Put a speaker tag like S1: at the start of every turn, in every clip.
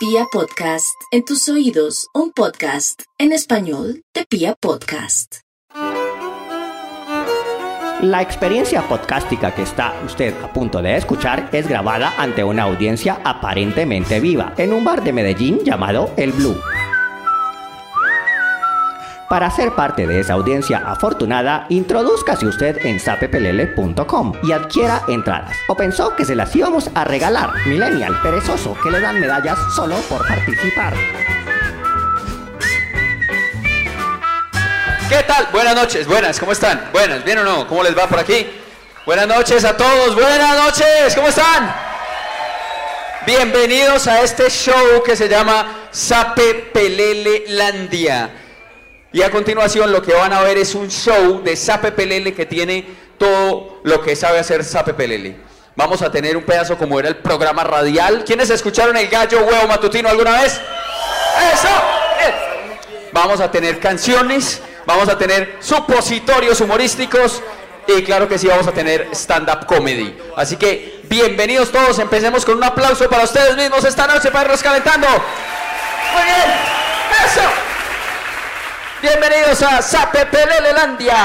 S1: Pia Podcast, en tus oídos, un podcast en español de Pia Podcast.
S2: La experiencia podcástica que está usted a punto de escuchar es grabada ante una audiencia aparentemente viva en un bar de Medellín llamado El Blue. Para ser parte de esa audiencia afortunada, introduzcase usted en sapepelele.com y adquiera entradas. ¿O pensó que se las íbamos a regalar? Millennial perezoso que le dan medallas solo por participar.
S3: ¿Qué tal? Buenas noches, buenas, ¿cómo están? Buenas, ¿bien o no? ¿Cómo les va por aquí? Buenas noches a todos, buenas noches, ¿cómo están? Bienvenidos a este show que se llama Sape Pelele. Y a continuación lo que van a ver es un show de Sape Pelele que tiene todo lo que sabe hacer Sape Pelele. Vamos a tener un pedazo como era el programa radial. ¿Quiénes escucharon el gallo huevo matutino alguna vez? ¡Eso! Bien. Vamos a tener canciones, vamos a tener supositorios humorísticos y claro que sí vamos a tener stand-up comedy. Así que bienvenidos todos, empecemos con un aplauso para ustedes mismos esta noche para irnos calentando. Muy bien, eso. Bienvenidos a Sape Pelelelandia.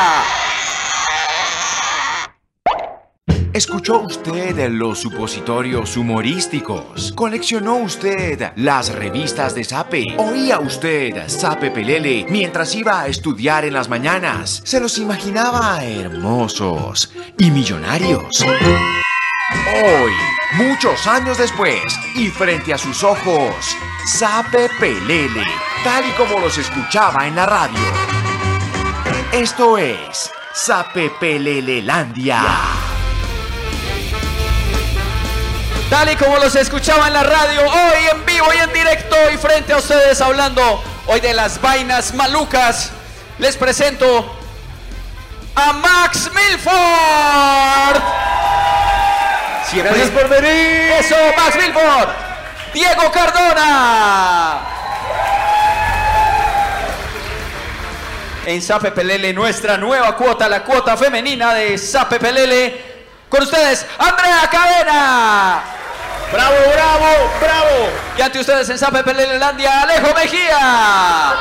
S4: ¿Escuchó usted los supositorios humorísticos? ¿Coleccionó usted las revistas de Sape? ¿Oía usted Sape Pelele mientras iba a estudiar en las mañanas? ¿Se los imaginaba hermosos y millonarios? Hoy, muchos años después, y frente a sus ojos, Sape Pelele, tal y como los escuchaba en la radio. Esto es Sape Pelelelandia.
S3: Tal y como los escuchaba en la radio, hoy en vivo y en directo y frente a ustedes hablando hoy de las vainas malucas, les presento a Max Milford. Siempre
S5: Gracias por venir.
S3: Eso, Max Milford. Diego Cardona. En Sape Pelele, nuestra nueva cuota, la cuota femenina de Sape Pelele. Con ustedes, Andrea Cadena.
S5: Bravo, bravo, bravo.
S3: Y ante ustedes en Sape Pelelelandia, Alejo Mejía.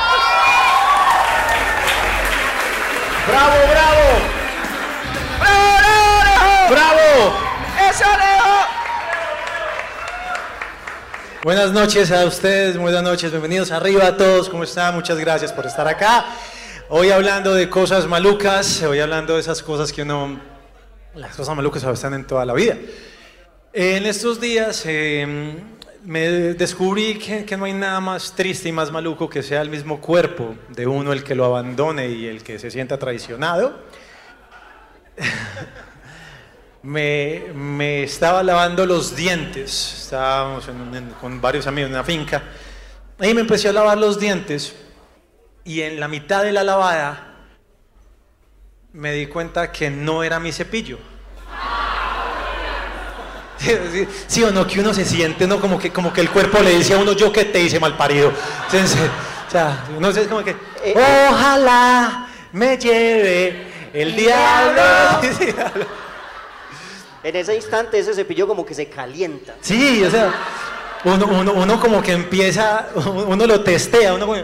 S5: Bravo, bravo.
S3: ¡Bravo, Alejo!
S5: Bravo.
S3: ¡Eso, Alejo!
S5: Buenas noches a ustedes, buenas noches, bienvenidos arriba a todos, ¿cómo están? Muchas gracias por estar acá. Hoy hablando de cosas malucas, hoy hablando de esas cosas que uno, las cosas malucas están en toda la vida. En estos días eh, me descubrí que, que no hay nada más triste y más maluco que sea el mismo cuerpo de uno el que lo abandone y el que se sienta traicionado. me, me estaba lavando los dientes, estábamos en en- con varios amigos en una finca, y me empecé a lavar los dientes y en la mitad de la lavada me di cuenta que no era mi cepillo. Sí, sí, sí o no, que uno se siente, ¿no? Como que, como que el cuerpo le dice a uno, yo que te hice mal parido. O sea, uno es como que, ojalá me lleve el diablo. Sí.
S6: En ese instante ese cepillo como que se calienta.
S5: Sí, o sea, uno, uno, uno como que empieza, uno lo testea, uno como...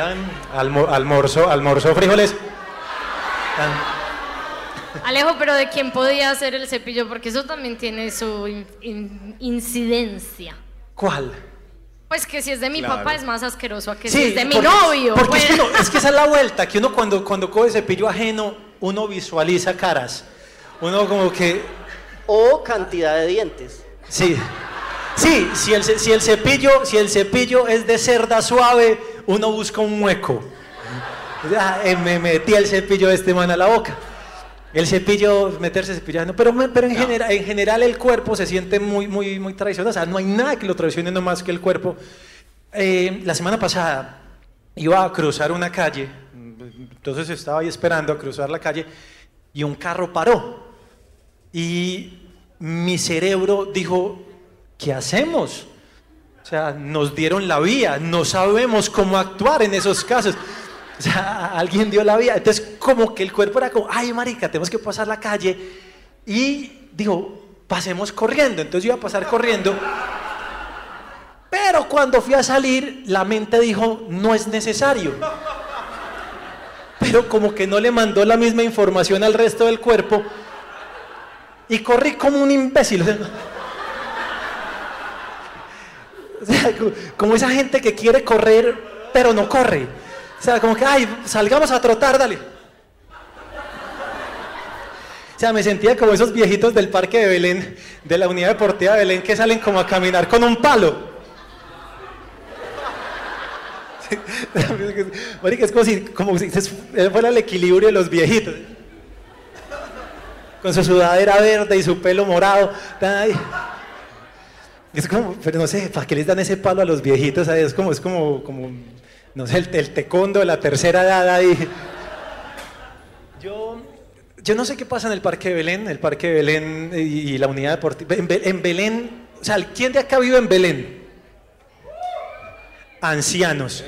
S5: Almo- almorzo, almorzo frijoles.
S7: Alejo, pero ¿de quién podía hacer el cepillo? Porque eso también tiene su in- in- incidencia.
S5: ¿Cuál?
S7: Pues que si es de mi
S5: Claro.
S7: papá es más asqueroso a que si es de mi
S5: porque-
S7: novio.
S5: Porque es, que
S7: Pues-
S5: uno- es que esa es la vuelta, que uno cuando, cuando coge cepillo ajeno, uno visualiza caras. Uno como que,
S6: O cantidad de dientes.
S5: sí. Sí, si el, si el cepillo, si el cepillo es de cerda suave, uno busca un hueco. Ah, eh, me metí el cepillo de este man a la boca. El cepillo, meterse cepillando, pero, me- pero en, genera- en general el cuerpo se siente muy, muy, muy traicionado. O sea, no hay nada que lo traicione no más que el cuerpo. Eh, la semana pasada iba a cruzar una calle, entonces estaba ahí esperando a cruzar la calle y un carro paró. Y mi cerebro dijo, ¿qué hacemos? O sea, nos dieron la vía, no sabemos cómo actuar en esos casos. O sea, alguien dio la vía. Entonces, como que el cuerpo era como, ay, marica, tenemos que pasar la calle. Y dijo, pasemos corriendo. Entonces yo iba a pasar corriendo. Pero cuando fui a salir, la mente dijo, no es necesario. Pero como que no le mandó la misma información al resto del cuerpo. Y corrí como un imbécil. Como esa gente que quiere correr, pero no corre. O sea, como que, ay, salgamos a trotar, dale. O sea, me sentía como esos viejitos del parque de Belén, de la unidad deportiva de Belén, que salen como a caminar con un palo. Marica, es como si, como si fuera el equilibrio de los viejitos. Con su sudadera verde y su pelo morado. Ay. Es como, pero no sé, ¿para qué les dan ese palo a los viejitos? Es como, es como, como no sé, el, el tecondo de la tercera edad ahí. Yo, yo no sé qué pasa en el Parque de Belén, el Parque de Belén y, y la unidad deportiva. En, Be- en Belén, o sea, ¿quién de acá vive en Belén? Ancianos.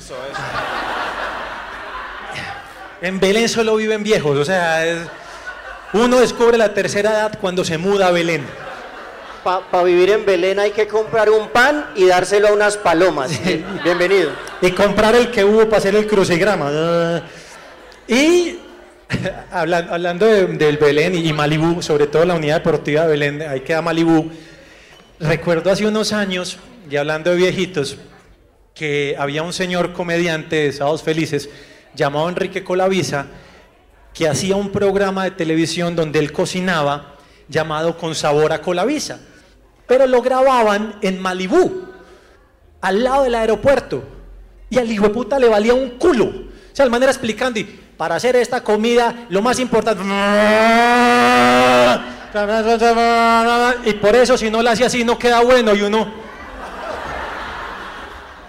S5: En Belén solo viven viejos, o sea, es- uno descubre la tercera edad cuando se muda a Belén.
S6: Para vivir en Belén hay que comprar un pan y dárselo a unas palomas. Bienvenido.
S5: y comprar el que hubo para hacer el crucigrama. Ah. Y hablan- hablando de- del Belén y Malibú, sobre todo la unidad deportiva de Belén, ahí queda Malibú. Recuerdo hace unos años, y hablando de viejitos, que había un señor comediante de Sábados Felices llamado Enrique Colavisa que hacía un programa de televisión donde él cocinaba llamado Con Sabor a Colavisa, pero lo grababan en Malibú al lado del aeropuerto. Y al hijo de puta le valía un culo. O sea, el man era explicando, para hacer esta comida, lo más importante. Y por eso, si no la hace así, no queda bueno. Y uno.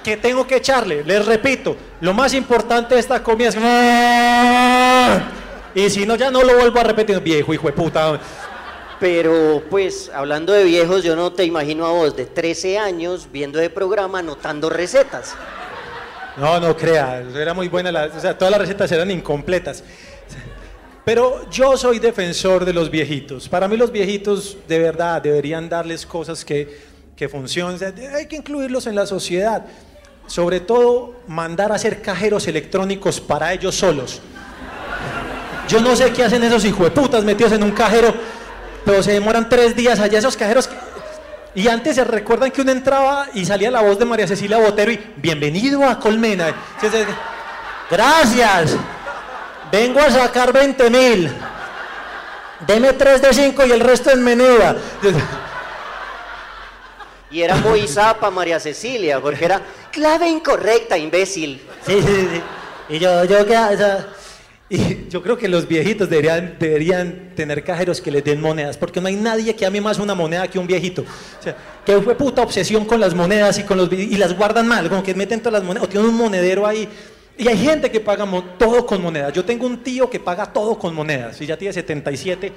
S5: ¿Qué tengo que echarle? Les repito, lo más importante de esta comida es. Y si no, ya no lo vuelvo a repetir. Viejo, hijo de puta.
S6: Pero pues hablando de viejos, yo no te imagino a vos de 13 años viendo el programa anotando recetas.
S5: No, no crea, era muy buena, la- o sea, todas las recetas eran incompletas. Pero yo soy defensor de los viejitos. Para mí los viejitos de verdad deberían darles cosas que, que funcionen. Hay que incluirlos en la sociedad. Sobre todo, mandar a hacer cajeros electrónicos para ellos solos. Yo no sé qué hacen esos hijueputas metidos en un cajero, pero se demoran tres días allá esos cajeros. que- Y antes se recuerdan que uno entraba y salía la voz de María Cecilia Botero y bienvenido a Colmena. Gracias. Vengo a sacar 20 mil. Deme 3 de 5 y el resto en menuda.
S6: Y era muy zapa María Cecilia, porque era clave incorrecta, imbécil.
S5: Sí, sí, sí. Y yo, yo, ¿qué? O sea, y yo creo que los viejitos deberían, deberían tener cajeros que les den monedas, porque no hay nadie que ame más una moneda que un viejito. O sea, que fue puta obsesión con las monedas y, con los, y las guardan mal, como que meten todas las monedas, o tienen un monedero ahí. Y hay gente que paga todo con monedas. Yo tengo un tío que paga todo con monedas, y ya tiene 77.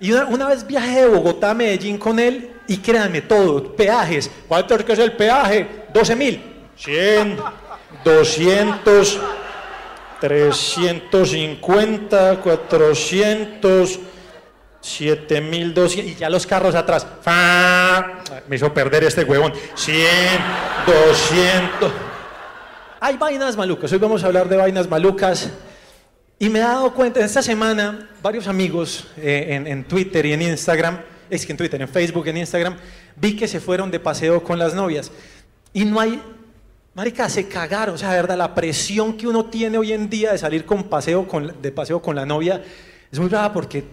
S5: Y una, una vez viajé de Bogotá a Medellín con él, y créanme, todo, peajes. ¿Cuánto es el peaje? 12 mil. 100, 200, 350, 400, 7200 y ya los carros atrás. Me hizo perder este huevón. 100, 200. Hay vainas malucas. Hoy vamos a hablar de vainas malucas. Y me he dado cuenta, esta semana, varios amigos eh, en, en Twitter y en Instagram, es que en Twitter, en Facebook, en Instagram, vi que se fueron de paseo con las novias. Y no hay, marica, se cagaron, o sea, de verdad, la presión que uno tiene hoy en día de salir con paseo con, de paseo con la novia es muy brava porque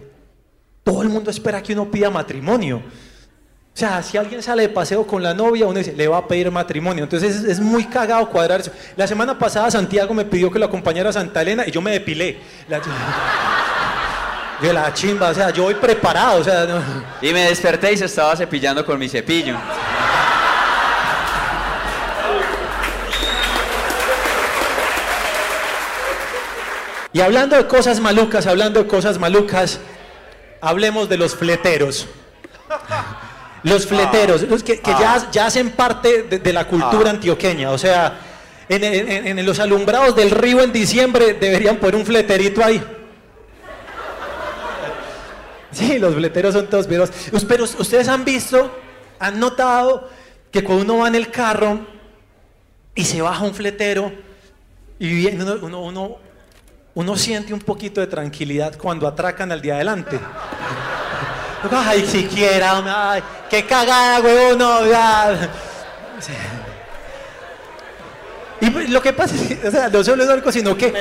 S5: todo el mundo espera que uno pida matrimonio. O sea, si alguien sale de paseo con la novia, uno dice, le va a pedir matrimonio. Entonces es, es muy cagado cuadrar eso. La semana pasada Santiago me pidió que lo acompañara a Santa Elena y yo me depilé. Yo la chimba, o sea, yo voy preparado, o sea.
S3: Y me desperté y se estaba cepillando con mi cepillo.
S5: Y hablando de cosas malucas, hablando de cosas malucas, hablemos de los fleteros. Los fleteros, los que, que ya, ya hacen parte de, de la cultura antioqueña. O sea, en, en- en los alumbrados del río en diciembre deberían poner un fleterito ahí. Sí, los fleteros son todos viejos. Pero ustedes han visto, han notado que cuando uno va en el carro y se baja un fletero y uno, uno, uno siente un poquito de tranquilidad cuando atracan al día adelante. Ay, siquiera, ay, qué cagada, huevón, no, ya. Sí. Y pues, lo que pasa es que, o sea, no solo es algo, sino que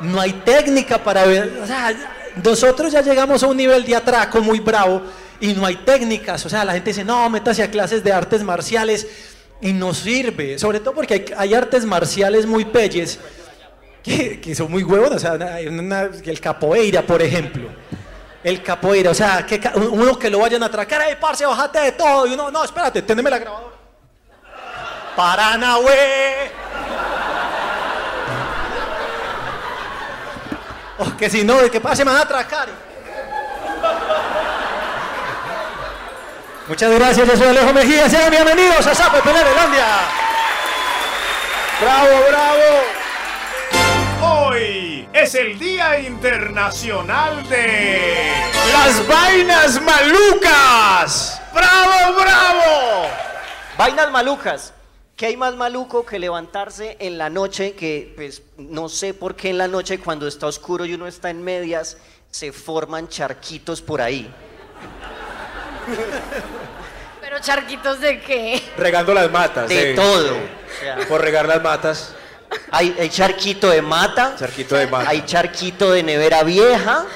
S5: no hay técnica para ver. O sea, nosotros ya llegamos a un nivel de atraco muy bravo y no hay técnicas. O sea, la gente dice, no, métase a clases de artes marciales y no sirve. Sobre todo porque hay, hay artes marciales muy pelles que, que son muy huevos. O sea, hay una- el capoeira, por ejemplo. El capoeira, o sea, que uno que lo vayan a atracar, ¡ay, parce, bájate de todo! Y uno, no, espérate, teneme la grabadora. ¡Paranahue! O que si no, que pase, me van a atracar. Muchas gracias, yo soy Alejo Mejía. Sean bienvenidos a Sapo Pelerelandia.
S8: ¡Bravo, bravo! Es el Día Internacional de las Vainas Malucas. ¡Bravo, bravo!
S6: Vainas malucas. ¿Qué hay más maluco que levantarse en la noche? Que pues no sé por qué en la noche cuando está oscuro y uno está en medias se forman charquitos por ahí.
S7: Pero charquitos de qué?
S8: Regando las matas.
S6: De
S8: eh.
S6: todo. O sea,
S8: Por regar las matas.
S6: Hay, hay charquito de mata,
S8: Charquito de mata.
S6: hay charquito de nevera vieja,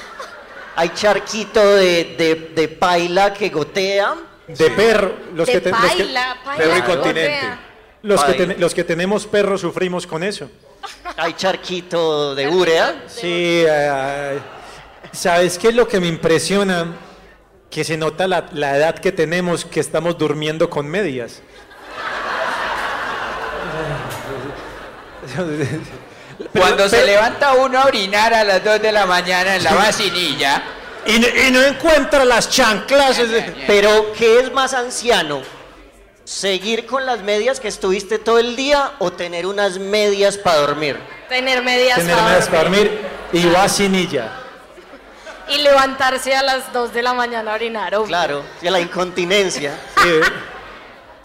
S6: hay charquito de, de- de paila que gotea.
S5: De perro. Los
S7: de
S5: que, te- los que-
S7: paila, paila.
S8: Perro incontinente.
S5: los que
S6: Ay.
S5: ten- los que tenemos perros sufrimos con eso.
S6: Hay charquito de urea.
S5: Sí, eh, ¿sabes qué es lo que me impresiona? Que se nota la, la edad que tenemos, que estamos durmiendo con medias.
S3: Cuando se
S5: pero-
S3: levanta uno a orinar a las 2 de la mañana en la vacinilla,
S5: Y, no- y no encuentra las chanclas.
S6: Pero, ¿qué es más anciano? ¿Seguir con las medias que estuviste todo el día o tener unas medias para dormir?
S7: Tener medias
S5: tener
S7: para
S5: medias para
S7: dormir.
S5: dormir y vacinilla.
S7: Y levantarse a las 2 de la mañana a orinar. obvio.
S6: Claro, y la incontinencia.
S5: Sí,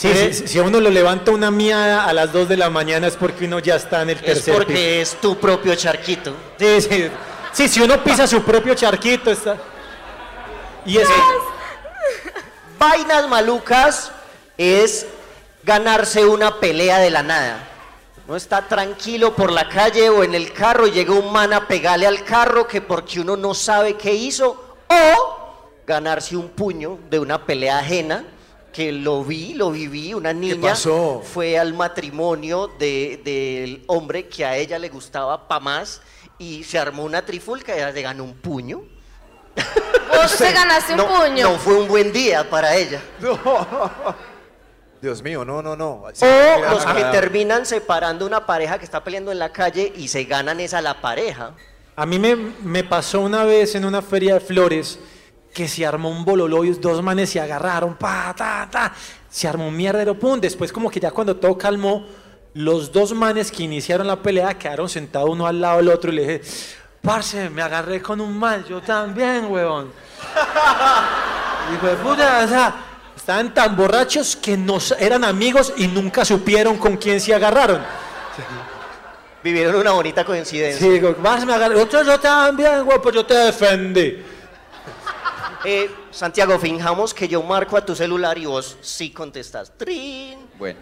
S5: sí, sí, si a uno lo levanta una miada a las 2 de la mañana es porque uno ya está en el
S6: Es
S5: tercer piso.
S6: porque es tu propio charquito.
S5: Sí, sí. Sí, si uno pisa su propio charquito está. Y es
S6: Vainas malucas es ganarse una pelea de la nada. No está tranquilo por la calle o en el carro y llega un man a pegarle al carro que porque uno no sabe qué hizo o ganarse un puño de una pelea ajena que lo vi, lo viví, una niña
S8: pasó?
S6: fue al matrimonio de- del hombre que a ella le gustaba pa' más y se armó una trifulca y ella se ganó un puño.
S7: Vos te ganaste un
S6: no,
S7: puño.
S6: no fue un buen día para ella.
S8: Dios mío, no, no, no.
S6: O los que terminan separando una pareja que está peleando en la calle y se ganan esa la pareja.
S5: A mí me, me pasó una vez en una feria de flores que se armó un bololo y dos manes se agarraron, pa, ta, ta, se armó un mierdero, pum. Después como que ya cuando todo calmó, los dos manes que iniciaron la pelea quedaron sentados uno al lado del otro y le dije, parce, me agarré con un man, yo también, huevón. Hijo de puta, o sea, estaban tan borrachos que no sa- eran amigos y nunca supieron con quién se agarraron.
S6: Vivieron una bonita coincidencia.
S5: Sí, digo, me agarré, otro yo también, güey, pues yo te defendí.
S6: Eh, Santiago, finjamos que yo marco a tu celular y vos sí contestas. Trin.
S3: bueno.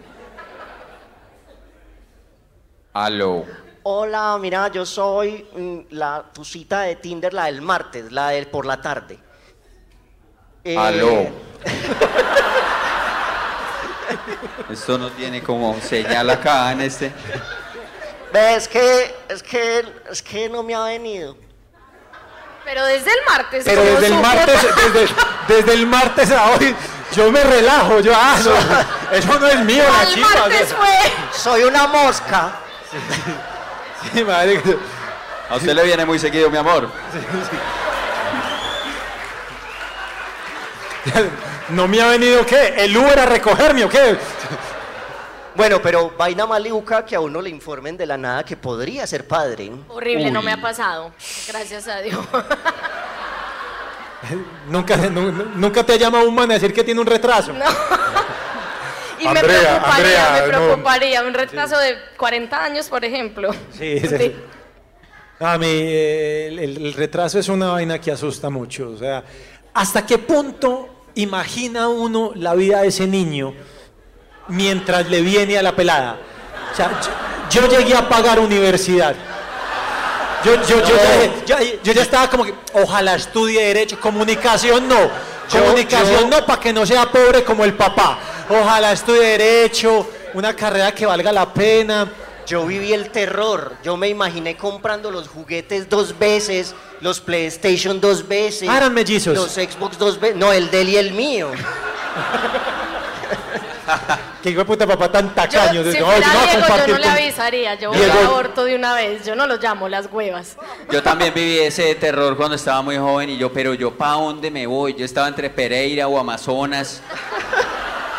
S3: Aló.
S6: Hola, mira, yo soy mm, la, tu cita de Tinder, la del martes, la del por la tarde. Eh,
S3: Aló. Esto no tiene como señal acá en este.
S6: Ve, Es que, es que, es que no me ha venido.
S7: Pero desde el martes.
S5: Pero
S7: ¿cómo
S5: desde el martes, desde, desde el martes a hoy, yo me relajo, yo, ah, no, eso no es mío, la
S7: ¿Cuál
S5: chica.
S7: martes fue?
S6: Soy una mosca.
S5: Sí, marica.
S3: A usted le viene muy seguido, mi amor.
S5: ¿No me ha venido qué? ¿El Uber a recogerme o qué?
S6: Bueno, pero vaina maluca que a uno le informen de la nada que podría ser padre.
S7: Horrible, no me ha pasado. Gracias a Dios.
S5: nunca, nu- nu- nunca te ha llamado un man a decir que tiene un retraso.
S7: Y me preocuparía,
S8: Andrea,
S7: me
S8: no.
S7: preocuparía. Un retraso de 40 años, por ejemplo.
S5: Sí, sí, sí. A mí eh, el, el- el retraso es una vaina que asusta mucho. O sea, ¿hasta qué punto imagina uno la vida de ese niño mientras le viene a la pelada? O sea, yo, yo llegué a pagar universidad. Yo, yo, yo, ya, ya- yo ya estaba como que, ojalá estudie Derecho, comunicación no. Comunicación no, para que no sea pobre como el papá. Ojalá estudie Derecho, una carrera que valga la pena.
S6: Yo viví el terror. Yo me imaginé comprando los juguetes dos veces, los PlayStation dos veces.
S5: Ah, eran mellizos.
S6: Los Xbox dos veces. No, el de él y el mío.
S5: Que hijo de puta papá tan
S7: Yo,
S5: tacaño.
S7: si fuera
S5: "No, yo no voy a
S7: Diego, yo no le
S5: con-".
S7: avisaría. Yo voy
S5: Diego-
S7: al aborto de una vez. Yo no los llamo las huevas.
S3: Yo también viví ese terror cuando estaba muy joven y yo, pero yo ¿pa' dónde me voy? Yo estaba entre Pereira o Amazonas.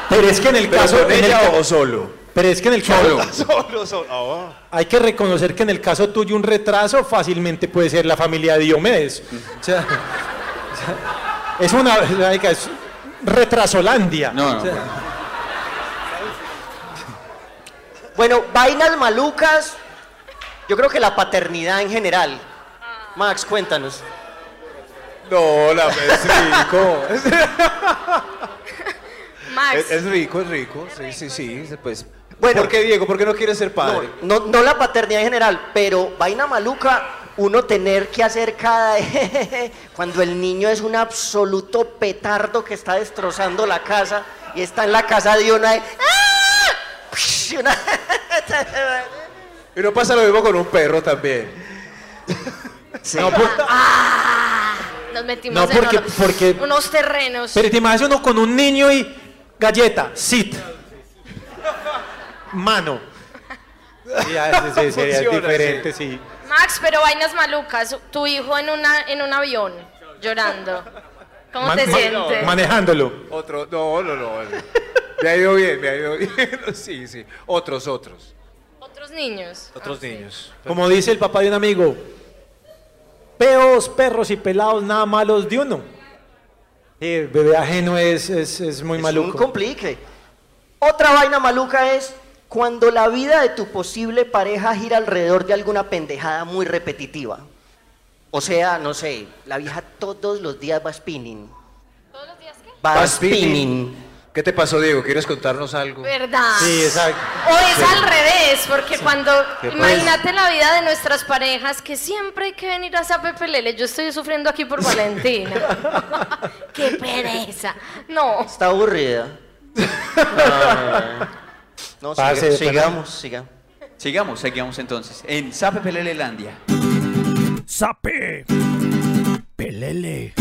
S5: Pero es que en el
S8: ¿Pero
S5: caso.
S8: con ella o solo?
S5: Pero es que en el caso.
S3: Solo.
S8: Solo, solo. Oh.
S5: Hay que reconocer que en el caso tuyo un retraso fácilmente puede ser la familia de Diomedes. O sea, o sea, es una. Es retrasolandia.
S3: No, no.
S5: O sea,
S6: Bueno, vainas malucas. Yo creo que la paternidad en general. Max, cuéntanos.
S8: No, la, es rico. Es,
S7: Max,
S8: es- es rico, es rico. Sí, sí, sí. Pues.
S6: Bueno.
S8: ¿Por qué, Diego? ¿Por qué no quieres ser
S6: No,
S8: padre?
S6: no, no la paternidad en general, pero vaina maluca, uno tener que hacer cada... cuando el niño es un absoluto petardo que está destrozando la casa y está en la casa de una... ¡Ah! Y una-
S8: Y no pasa lo mismo con un perro también.
S5: no, por-
S7: nos metimos
S5: no,
S7: en
S5: porque-
S7: unos-
S5: porque-
S7: unos terrenos.
S5: pero te imaginas uno con un niño y galleta, sit. Mano. Sí, ya, sí, sí, sería
S8: Funciona,
S5: diferente, sí.
S7: Max, pero vainas malucas. Tu hijo en, una, en un avión, llorando. ¿Cómo
S5: Man-
S7: te
S5: man-
S7: sientes?
S5: Manejándolo.
S8: Otro, no, no, no. Me ha ido bien, me ha ido bien. Sí, sí. Otros, otros.
S7: Otros niños.
S8: Otros
S7: Ah, sí.
S8: niños.
S5: Como dice el papá de un amigo, peos, perros y pelados, nada malos de uno. Sí, el bebé ajeno es, es, es muy
S6: es un
S5: maluco.
S6: complique. Otra vaina maluca es cuando la vida de tu posible pareja gira alrededor de alguna pendejada muy repetitiva. O sea, no sé, la vieja todos los días va spinning.
S7: ¿Todos los días qué?
S6: Va,
S8: Va
S6: spinning.
S8: spinning. ¿Qué te pasó, Diego? ¿Quieres contarnos algo?
S7: ¿Verdad?
S5: Sí, exacto.
S7: O es al revés, porque cuando,
S8: ¿Qué pasa?
S7: imagínate la vida de nuestras parejas, que siempre hay que venir a Zapepelele. Yo estoy sufriendo aquí por Valentina. ¡Qué pereza! No.
S6: Está aburrida. No, no,
S5: Pase,
S6: siga-
S5: de
S6: sigamos, sigamos.
S3: Sigamos, seguimos entonces. En Sape Pelelelandia.
S9: Sape. Pelele.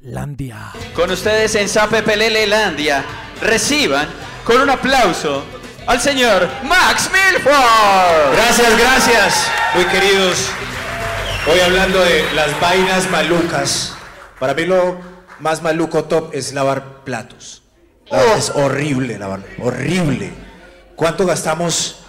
S9: Landia.
S3: Con ustedes en Sape Pelelelandia. Reciban con un aplauso al señor Max Milford.
S8: Gracias, gracias, muy queridos. Hoy hablando de las vainas malucas. Para mí lo más maluco top es lavar platos. Lavar- Es horrible lavar, horrible. ¿Cuánto gastamos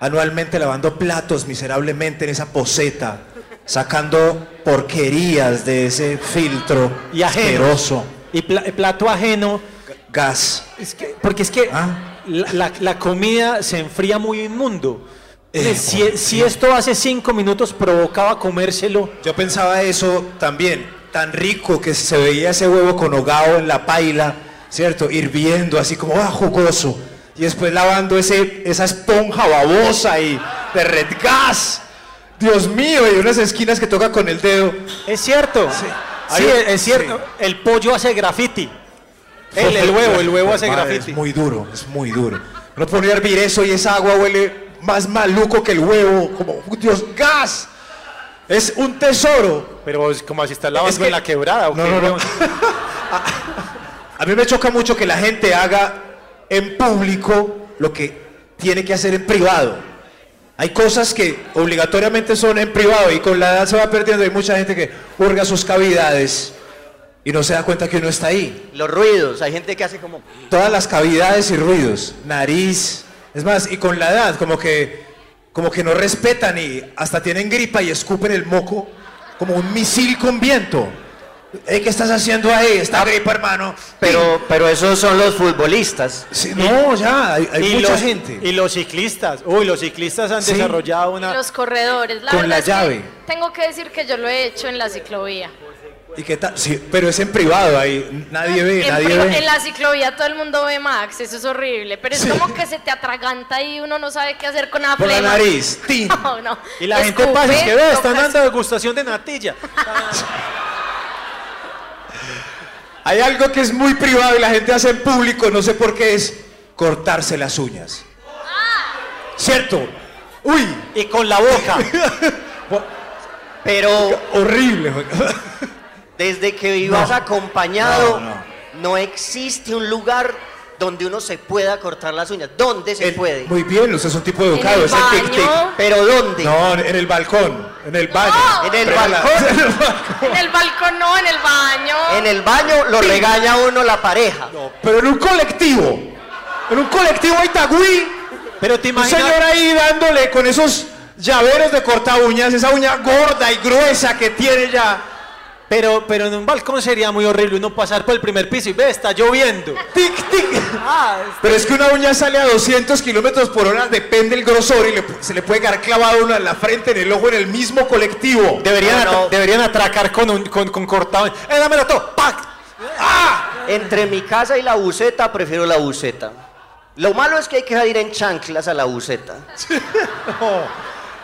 S8: anualmente lavando platos miserablemente en esa poseta? Sacando porquerías de ese filtro
S5: Y ajeno.
S8: asqueroso.
S5: Y pla- plato ajeno.
S8: Gas.
S5: Es que- porque es que
S8: Ah.
S5: la, la- la comida se enfría muy inmundo.
S8: Eh,
S5: si, si esto hace cinco minutos provocaba comérselo,
S8: Yo pensaba eso también, tan rico que se veía ese huevo con hogao en la paila, ¿cierto? Hirviendo, así como ah, jugoso. Y después lavando ese, esa esponja babosa y de red gas. Dios mío, y unas esquinas que toca con el dedo.
S5: es cierto. Sí,
S8: Hay-
S5: es, es cierto.
S8: sí.
S5: El pollo hace graffiti. El, el huevo, el huevo hace graffiti.
S8: Es muy duro, es muy duro. No ponía a hervir eso y esa agua huele más maluco que el huevo, como, Dios, gas. Es un tesoro.
S5: Pero es como si está lavando
S8: Es que-
S5: en la quebrada. ¿o
S8: No, no, no.
S5: huevón?
S8: A mí me choca mucho que la gente haga en público lo que tiene que hacer en privado. Hay cosas que obligatoriamente son en privado y con la edad se va perdiendo. Hay mucha gente que hurga sus cavidades y no se da cuenta que uno está ahí.
S6: Los ruidos, hay gente que hace como...
S8: Todas las cavidades y ruidos, nariz, es más, y con la edad como que como que no respetan y hasta tienen gripa y escupen el moco como un misil con viento. Ey, ¿Qué estás haciendo ahí? Está gripa, hermano.
S6: Pero, pero esos son los futbolistas.
S8: Sí, no, ya, hay, hay mucha
S5: los,
S8: gente.
S5: Y los ciclistas. Uy, los ciclistas han
S8: Sí.
S5: desarrollado
S7: Y
S5: una.
S7: los corredores. La
S8: Con la
S7: es que
S8: llave.
S7: tengo que decir que yo lo he hecho en la ciclovía.
S8: ¿Y qué tal? Sí, pero es en privado ahí. Nadie ve,
S7: en,
S8: nadie ve.
S7: en la ciclovía todo el mundo ve Max, eso es horrible. Pero es
S8: Sí.
S7: como que se te atraganta y uno no sabe qué hacer con la
S8: Por la nariz. ¡Tin!
S7: No, no.
S5: Y la gente pasa, es que ve, están dando degustación de natilla.
S8: Hay algo que es muy privado y la gente hace en público, no sé por qué, es cortarse las uñas. ¿Cierto? Uy,
S5: Y con la boca.
S6: Pero
S8: horrible.
S6: desde que vivas acompañado,
S8: No,
S6: no,
S8: no.
S6: existe un lugar donde uno se pueda cortar las uñas. ¿Dónde se
S8: El-
S6: puede?
S8: Muy bien, usted es un tipo
S7: En
S8: educado,
S7: el
S8: es el tic-tic.
S7: baño,
S6: ¿Pero dónde?
S8: No, en el balcón, en el baño.
S6: En el
S8: Pero la-
S6: balcón.
S7: en el balcón no, en el baño.
S6: En el baño lo regaña uno la pareja.
S8: Pero en un colectivo. En un colectivo Itagüí.
S5: Pero te
S8: Un
S5: imaginas.
S8: señor ahí dándole con esos llaveros de corta uñas, esa uña gorda y gruesa que tiene ya.
S5: Pero, pero en un balcón sería muy horrible uno pasar por el primer piso y ve, está lloviendo.
S8: Tic, tic.
S5: Ah,
S8: Pero es que una uña sale a 200 kilómetros por hora, depende del grosor y le se le puede quedar clavado uno en la frente, en el ojo, en el mismo colectivo.
S5: deberían,
S6: No,
S5: deberían atracar con, un, con, con cortado. ¡Eh, dámelo todo! ¡Pac!
S6: Entre mi casa y la buceta, prefiero la buceta. Lo malo es que hay que salir en chanclas a la buceta.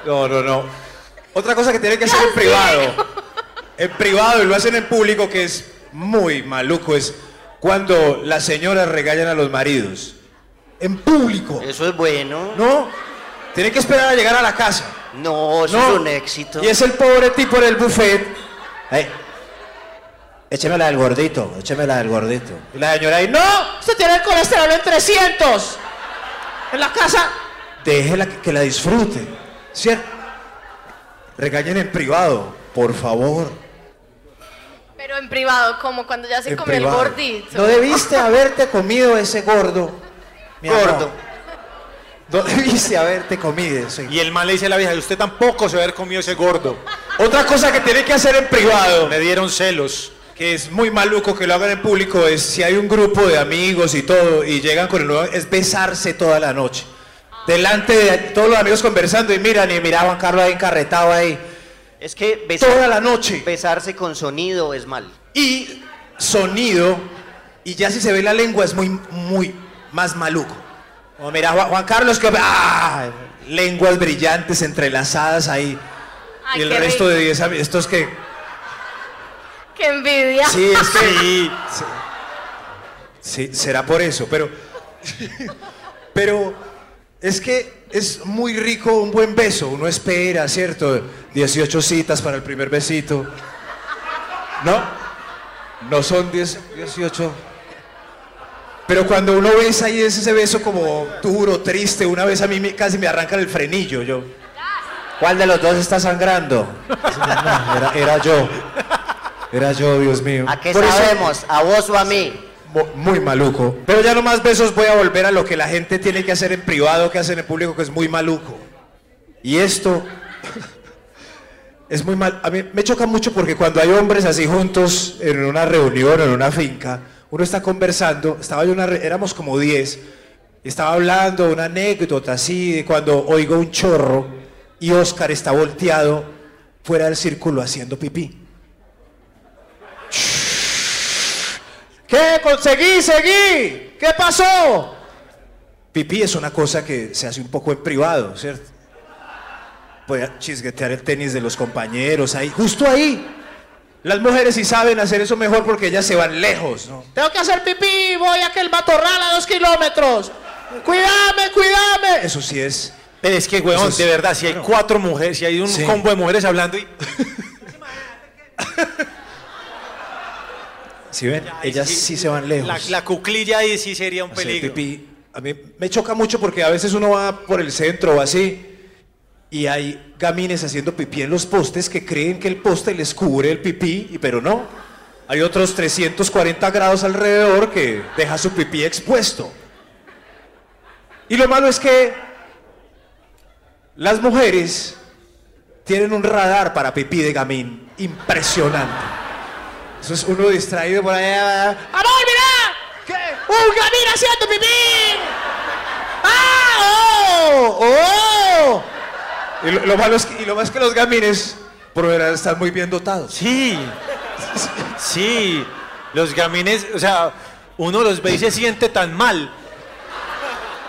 S8: No, no, no. Otra cosa que tiene que hacer en privado. En privado y lo hacen en público que es muy maluco es cuando las señoras regañan a los maridos. En público.
S6: Eso es bueno.
S8: No. Tienen que esperar a llegar a la casa.
S6: No, eso
S8: No.
S6: es un éxito.
S8: Y es el pobre tipo en el buffet. Ay, écheme la del gordito, écheme la del gordito. Y la señora ahí, no, usted tiene el colesterol en 300. En la casa. Déjela que, que la disfrute. ¿Cierto? Regañen en privado, por favor.
S7: Pero en privado, como cuando ya se
S8: En
S7: comió el gordito.
S8: No debiste haberte comido ese gordo. mi amor.
S6: Gordo.
S8: No debiste haberte comido ese
S5: Y el man le dice a la vieja, y usted tampoco se va a haber comido ese gordo.
S8: Otra cosa que tiene que hacer en privado.
S5: Me dieron celos.
S8: que es muy maluco que lo hagan en público es si hay un grupo de amigos y todo y llegan con el nuevo es besarse toda la noche delante de todos los amigos conversando y miran y mira a Juan Carlos ahí encarretado ahí
S6: Es que besar-
S8: toda la noche
S6: besarse con sonido es mal.
S8: y sonido y ya si se ve la lengua es muy muy más maluco o mira Juan, Juan Carlos que ¡ah! lenguas brillantes entrelazadas ahí
S7: Ay,
S8: y el resto
S7: rico.
S8: de 10 amigos estos que
S7: Qué envidia.
S8: Sí, es que. Sí, sí, será por eso, pero. Pero es que es muy rico un buen beso. Uno espera, ¿cierto? 18 citas para el primer besito. ¿No? No son 10, 18. Pero cuando uno besa y es ese beso como duro, triste, una vez a mí me- casi me arrancan el frenillo. Yo. ¿Cuál de los dos está sangrando? Era, era yo. Era yo, Dios mío.
S6: ¿A qué
S8: Por eso-
S6: sabemos? ¿A vos o a mí?
S8: Muy maluco. Pero ya no más besos voy a volver a lo que la gente tiene que hacer en privado, que hacen en público, que es muy maluco. Y esto es muy mal. A mí me choca mucho porque cuando hay hombres así juntos en una reunión en una finca, uno está conversando, estaba yo una éramos como 10, y estaba hablando una anécdota así de cuando oigo un chorro y Oscar está volteado fuera del círculo haciendo pipí. ¿Qué? Conseguí, seguí. ¿Qué pasó? Pipí es una cosa que se hace un poco en privado, ¿cierto? Puede chisguetear el tenis de los compañeros ahí, justo ahí. Las mujeres sí saben hacer eso mejor porque ellas se van lejos, ¿no? Tengo que hacer pipí, voy a aquel matorral a dos kilómetros. Cuídame, cuídame. Eso sí es.
S5: Pero es que, weón,
S8: Eso es-
S5: de verdad, si hay cuatro mujeres, si hay un
S8: Sí.
S5: combo de mujeres hablando y...
S8: ¿Sí ven? Ellas sí, se van lejos.
S5: La, la cuclilla ahí sí sería un
S8: hacer
S5: peligro.
S8: pipí. A mí me choca mucho porque a veces uno va por el centro o así y hay gamines haciendo pipí en los postes que creen que el poste les cubre el pipí, pero no. Hay otros 340 grados alrededor que deja su pipí expuesto. Y lo malo es que las mujeres tienen un radar para pipí de gamín impresionante. Eso es uno distraído por allá.
S9: ¡Amor, mira! ¿Qué? ¡Un gamín haciendo pipí! ¡Ah! ¡Oh! ¡Oh!
S8: Y lo, lo malo es que, y lo más que los gamines, por verdad, están muy bien dotados.
S5: Sí, sí, los gamines, o sea, uno los ve y se siente tan mal.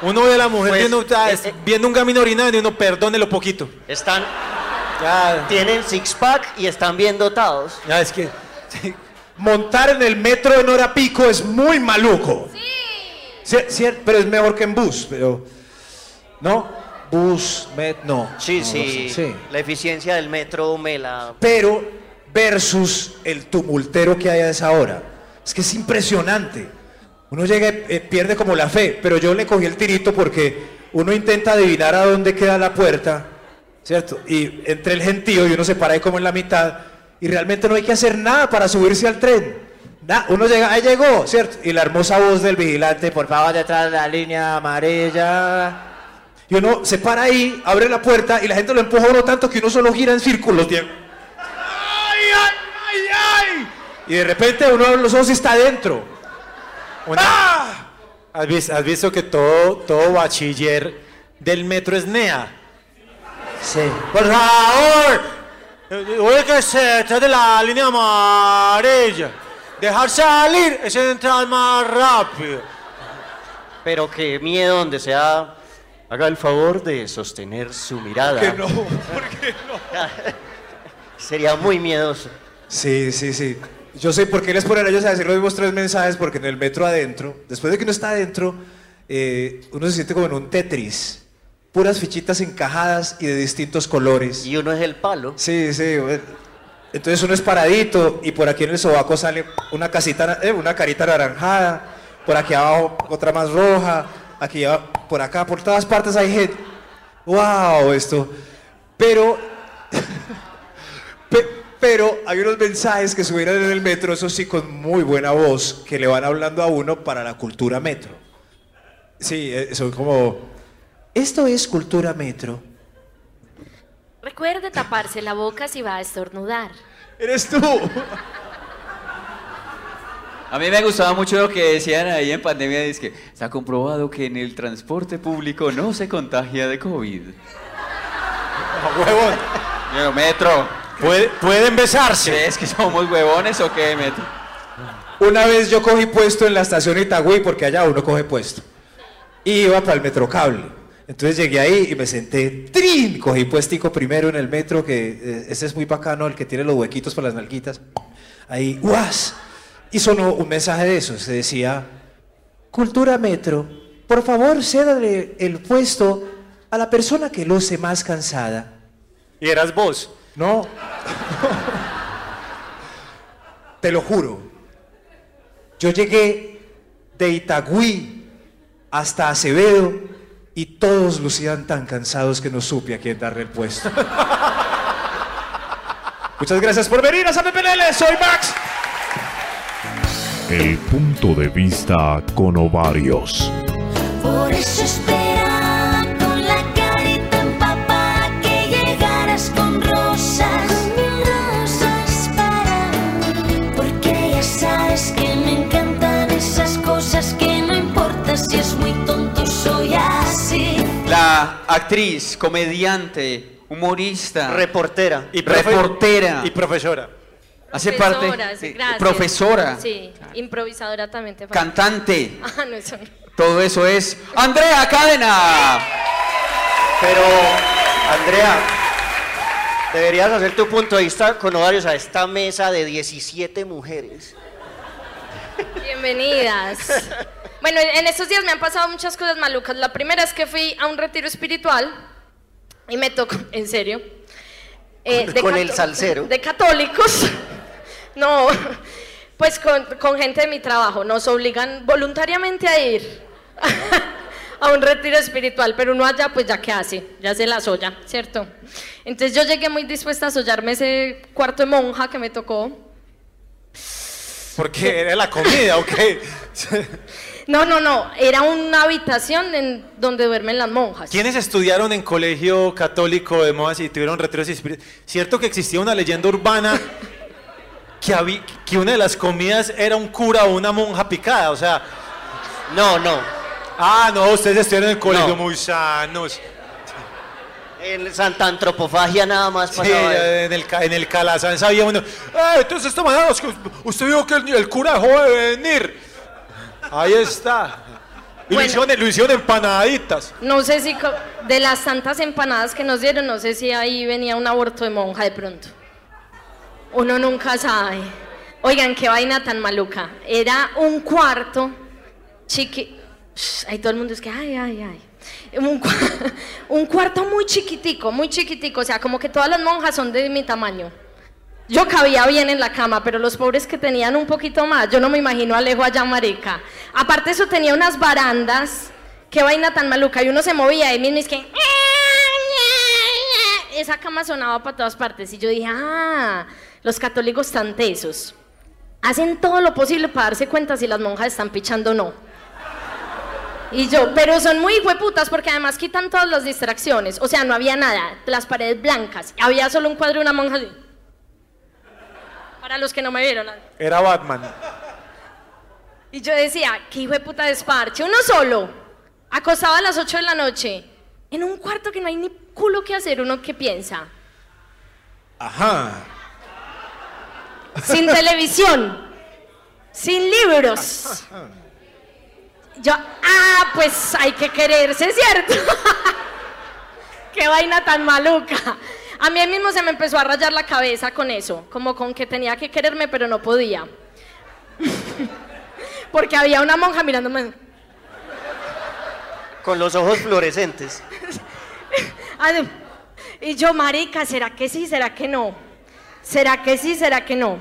S5: Uno ve a la mujer
S6: Pues,
S5: viendo, ah,
S6: eh, eh.
S5: viendo un gamín orinando y uno perdónelo poquito.
S6: Están,
S5: Ya,
S6: tienen six pack y están bien dotados.
S5: ya es que
S8: Montar en el metro en hora pico es muy maluco. Sí. pero es mejor que en bus, pero. ¿No? Bus, met, no.
S6: Sí,
S8: No,
S6: sí,
S8: no sé, sí.
S6: La eficiencia del metro me la.
S8: Pero versus el tumultero que hay a esa hora. Es que es impresionante. Uno llega y eh, pierde como la fe, pero yo le cogí el tirito porque uno intenta adivinar a dónde queda la puerta, ¿cierto? Y entre el gentío y uno se para ahí como en la mitad y realmente no hay que hacer nada para subirse al tren. Na- uno llega, ahí llegó, ¿cierto? Y la hermosa voz del vigilante, por favor, detrás de la línea amarilla. Y uno se para ahí, abre la puerta y la gente lo empuja a uno tanto que uno solo gira en círculos. tiempo. ¡Ay, ay, ay, ay! Y de repente uno abre los ojos y está adentro.
S5: una-
S8: ¡Ah!
S5: ¿has, vis- has visto que todo, todo bachiller del metro es NEA?
S8: Sí.
S5: Por favor, eh, ubíquese detrás de la línea amarilla. Dejar salir es entrar más rápido.
S6: Pero qué miedo donde sea. Haga el favor de sostener su mirada.
S8: Que no, ¿por qué no?
S6: Sería muy miedoso.
S8: Sí, sí, sí. Yo sé por qué les ponen a ellos a decir los mismos tres mensajes, porque en el metro adentro, después de que uno está adentro, eh, uno se siente como en un Tetris. Puras fichitas encajadas y de distintos colores.
S6: Y uno es el palo.
S8: Sí, sí. Entonces uno es paradito y por aquí en el sobaco sale una casita, eh, una carita anaranjada, por aquí abajo otra más roja, aquí por acá, por todas partes hay gente. ¡Wow! Esto. Pero. pe- pero hay unos mensajes que subieron en el metro, eso sí, con muy buena voz, que le van hablando a uno para la cultura metro. Sí, eh, son como. Esto es cultura metro.
S7: Recuerde taparse la boca si va a estornudar.
S8: Eres tú.
S3: A mí me gustaba mucho lo que decían ahí en pandemia, es que está comprobado que en el transporte público no se contagia de COVID.
S5: Huevón,
S3: Pero metro,
S5: puede- pueden besarse.
S3: ¿crees que somos huevones o qué, metro?
S8: Una vez yo cogí puesto en la estación Itagüí, porque allá uno coge puesto. Y iba para el metrocable. Entonces llegué ahí y me senté, ¡trin! Cogí puestico primero en el metro, que eh, ese es muy bacano, el que tiene los huequitos para las nalguitas. Ahí, ¡guas! Y sonó un mensaje de esos, se decía, Cultura Metro, por favor cédale el puesto a la persona que luce más cansada.
S5: Y eras vos.
S8: No. Te lo juro. Yo llegué de Itagüí hasta Acevedo y todos lucían tan cansados que no supe a quién darle el puesto. Muchas gracias por venir a Zapepelele. Soy Max.
S10: El punto de vista con ovarios.
S11: Por eso esperaba con la carita empapada que llegaras con rosas. Con rosas para mí. Porque ya sabes que me encantan esas cosas que no importa si es muy tonto.
S3: Actriz, comediante, humorista,
S6: Reportera.
S5: Y profe-
S3: reportera,
S5: Y profesora.
S3: hace
S7: Profesora,
S3: parte,
S7: sí,
S3: profesora,
S7: Sí, improvisadora también te
S3: cantante,
S7: Ah, no, eso no.
S3: todo eso es Andrea Cadena.
S6: Pero, Andrea, deberías hacer tu punto de vista con ovarios a esta mesa de 17 mujeres.
S7: Bienvenidas. Bueno, en estos días me han pasado muchas cosas malucas. La primera es que fui a un retiro espiritual y me tocó, en serio. eh,
S6: Con
S7: cato-
S6: el salsero.
S7: De católicos. No, pues con, con gente de mi trabajo. Nos obligan voluntariamente a ir a un retiro espiritual, pero uno allá, pues ya qué hace, ya se la soya, ¿cierto? Entonces yo llegué muy dispuesta a sollarme ese cuarto de monja que me tocó.
S5: Porque era la comida, ¿o qué?
S7: No, no, no, era una habitación en donde duermen las monjas.
S5: ¿Quiénes estudiaron en colegio católico de modas y tuvieron retiros espirituales? ¿Cierto que existía una leyenda urbana que, una de las comidas era un cura o una monja picada, o sea...
S6: No, no.
S5: Ah, no, ustedes estuvieron en el colegio
S6: No.
S5: muy sanos.
S6: En Santa Antropofagia nada más
S5: Sí,
S6: pasaba. eso.
S5: en el, en el Calazán sabía uno. "Ah, entonces esta mañana usted vio que el, el cura dejó de venir. Ahí está. Y lo,
S7: Bueno.
S5: hicieron, lo hicieron empanaditas.
S7: No sé si de las tantas empanadas que nos dieron, no sé si ahí venía un aborto de monja de pronto. Uno nunca sabe. Oigan, qué vaina tan maluca. Era un cuarto chiqui... Ahí todo el mundo es que, ay, ay, ay. Un, cua- un cuarto muy chiquitico, muy chiquitico. O sea, como que todas las monjas son de mi tamaño. Yo cabía bien en la cama, pero los pobres que tenían un poquito más, yo no me imagino Alejo allá, marica. Aparte eso tenía unas barandas, qué vaina tan maluca, y uno se movía y mismo es. Esa cama sonaba para todas partes, y yo dije, ah, los católicos tan tesos. Hacen todo lo posible para darse cuenta si las monjas están pichando o no. Y yo, pero son muy hueputas porque además quitan todas las distracciones. O sea, no había nada, las paredes blancas. Había solo un cuadro de una monja así. Para los que no me vieron.
S5: Era Batman.
S7: Y yo decía, qué hijo de puta desparche. Uno solo, acostado a las 8 de la noche, en un cuarto que no hay ni culo que hacer, uno que piensa.
S5: Ajá.
S7: Sin televisión, sin libros. Yo, ah, pues hay que quererse, ¿cierto? Qué vaina tan maluca. A mí mismo se me empezó a rayar la cabeza con eso, como con que tenía que quererme, pero no podía. Porque había una monja mirándome.
S6: Con los ojos fluorescentes.
S7: Y yo, marica, ¿será que sí? ¿Será que no? ¿Será que sí? ¿Será que no?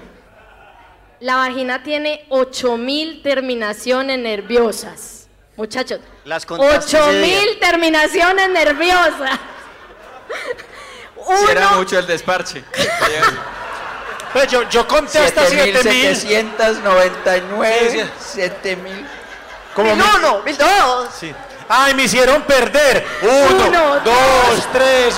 S7: La vagina tiene 8000 terminaciones nerviosas. Muchachos,
S6: Las contaste ese
S7: 8000 terminaciones nerviosas.
S3: Si era
S7: Uno-
S3: mucho el desparche.
S5: Pues yo, yo conté hasta 7000.
S3: 7799, 7000.
S5: Como
S6: ¡Mil uno! ¡Mil dos!
S5: Sí. ¡Ay, me hicieron perder! Uno,
S7: Uno,
S5: dos, tres.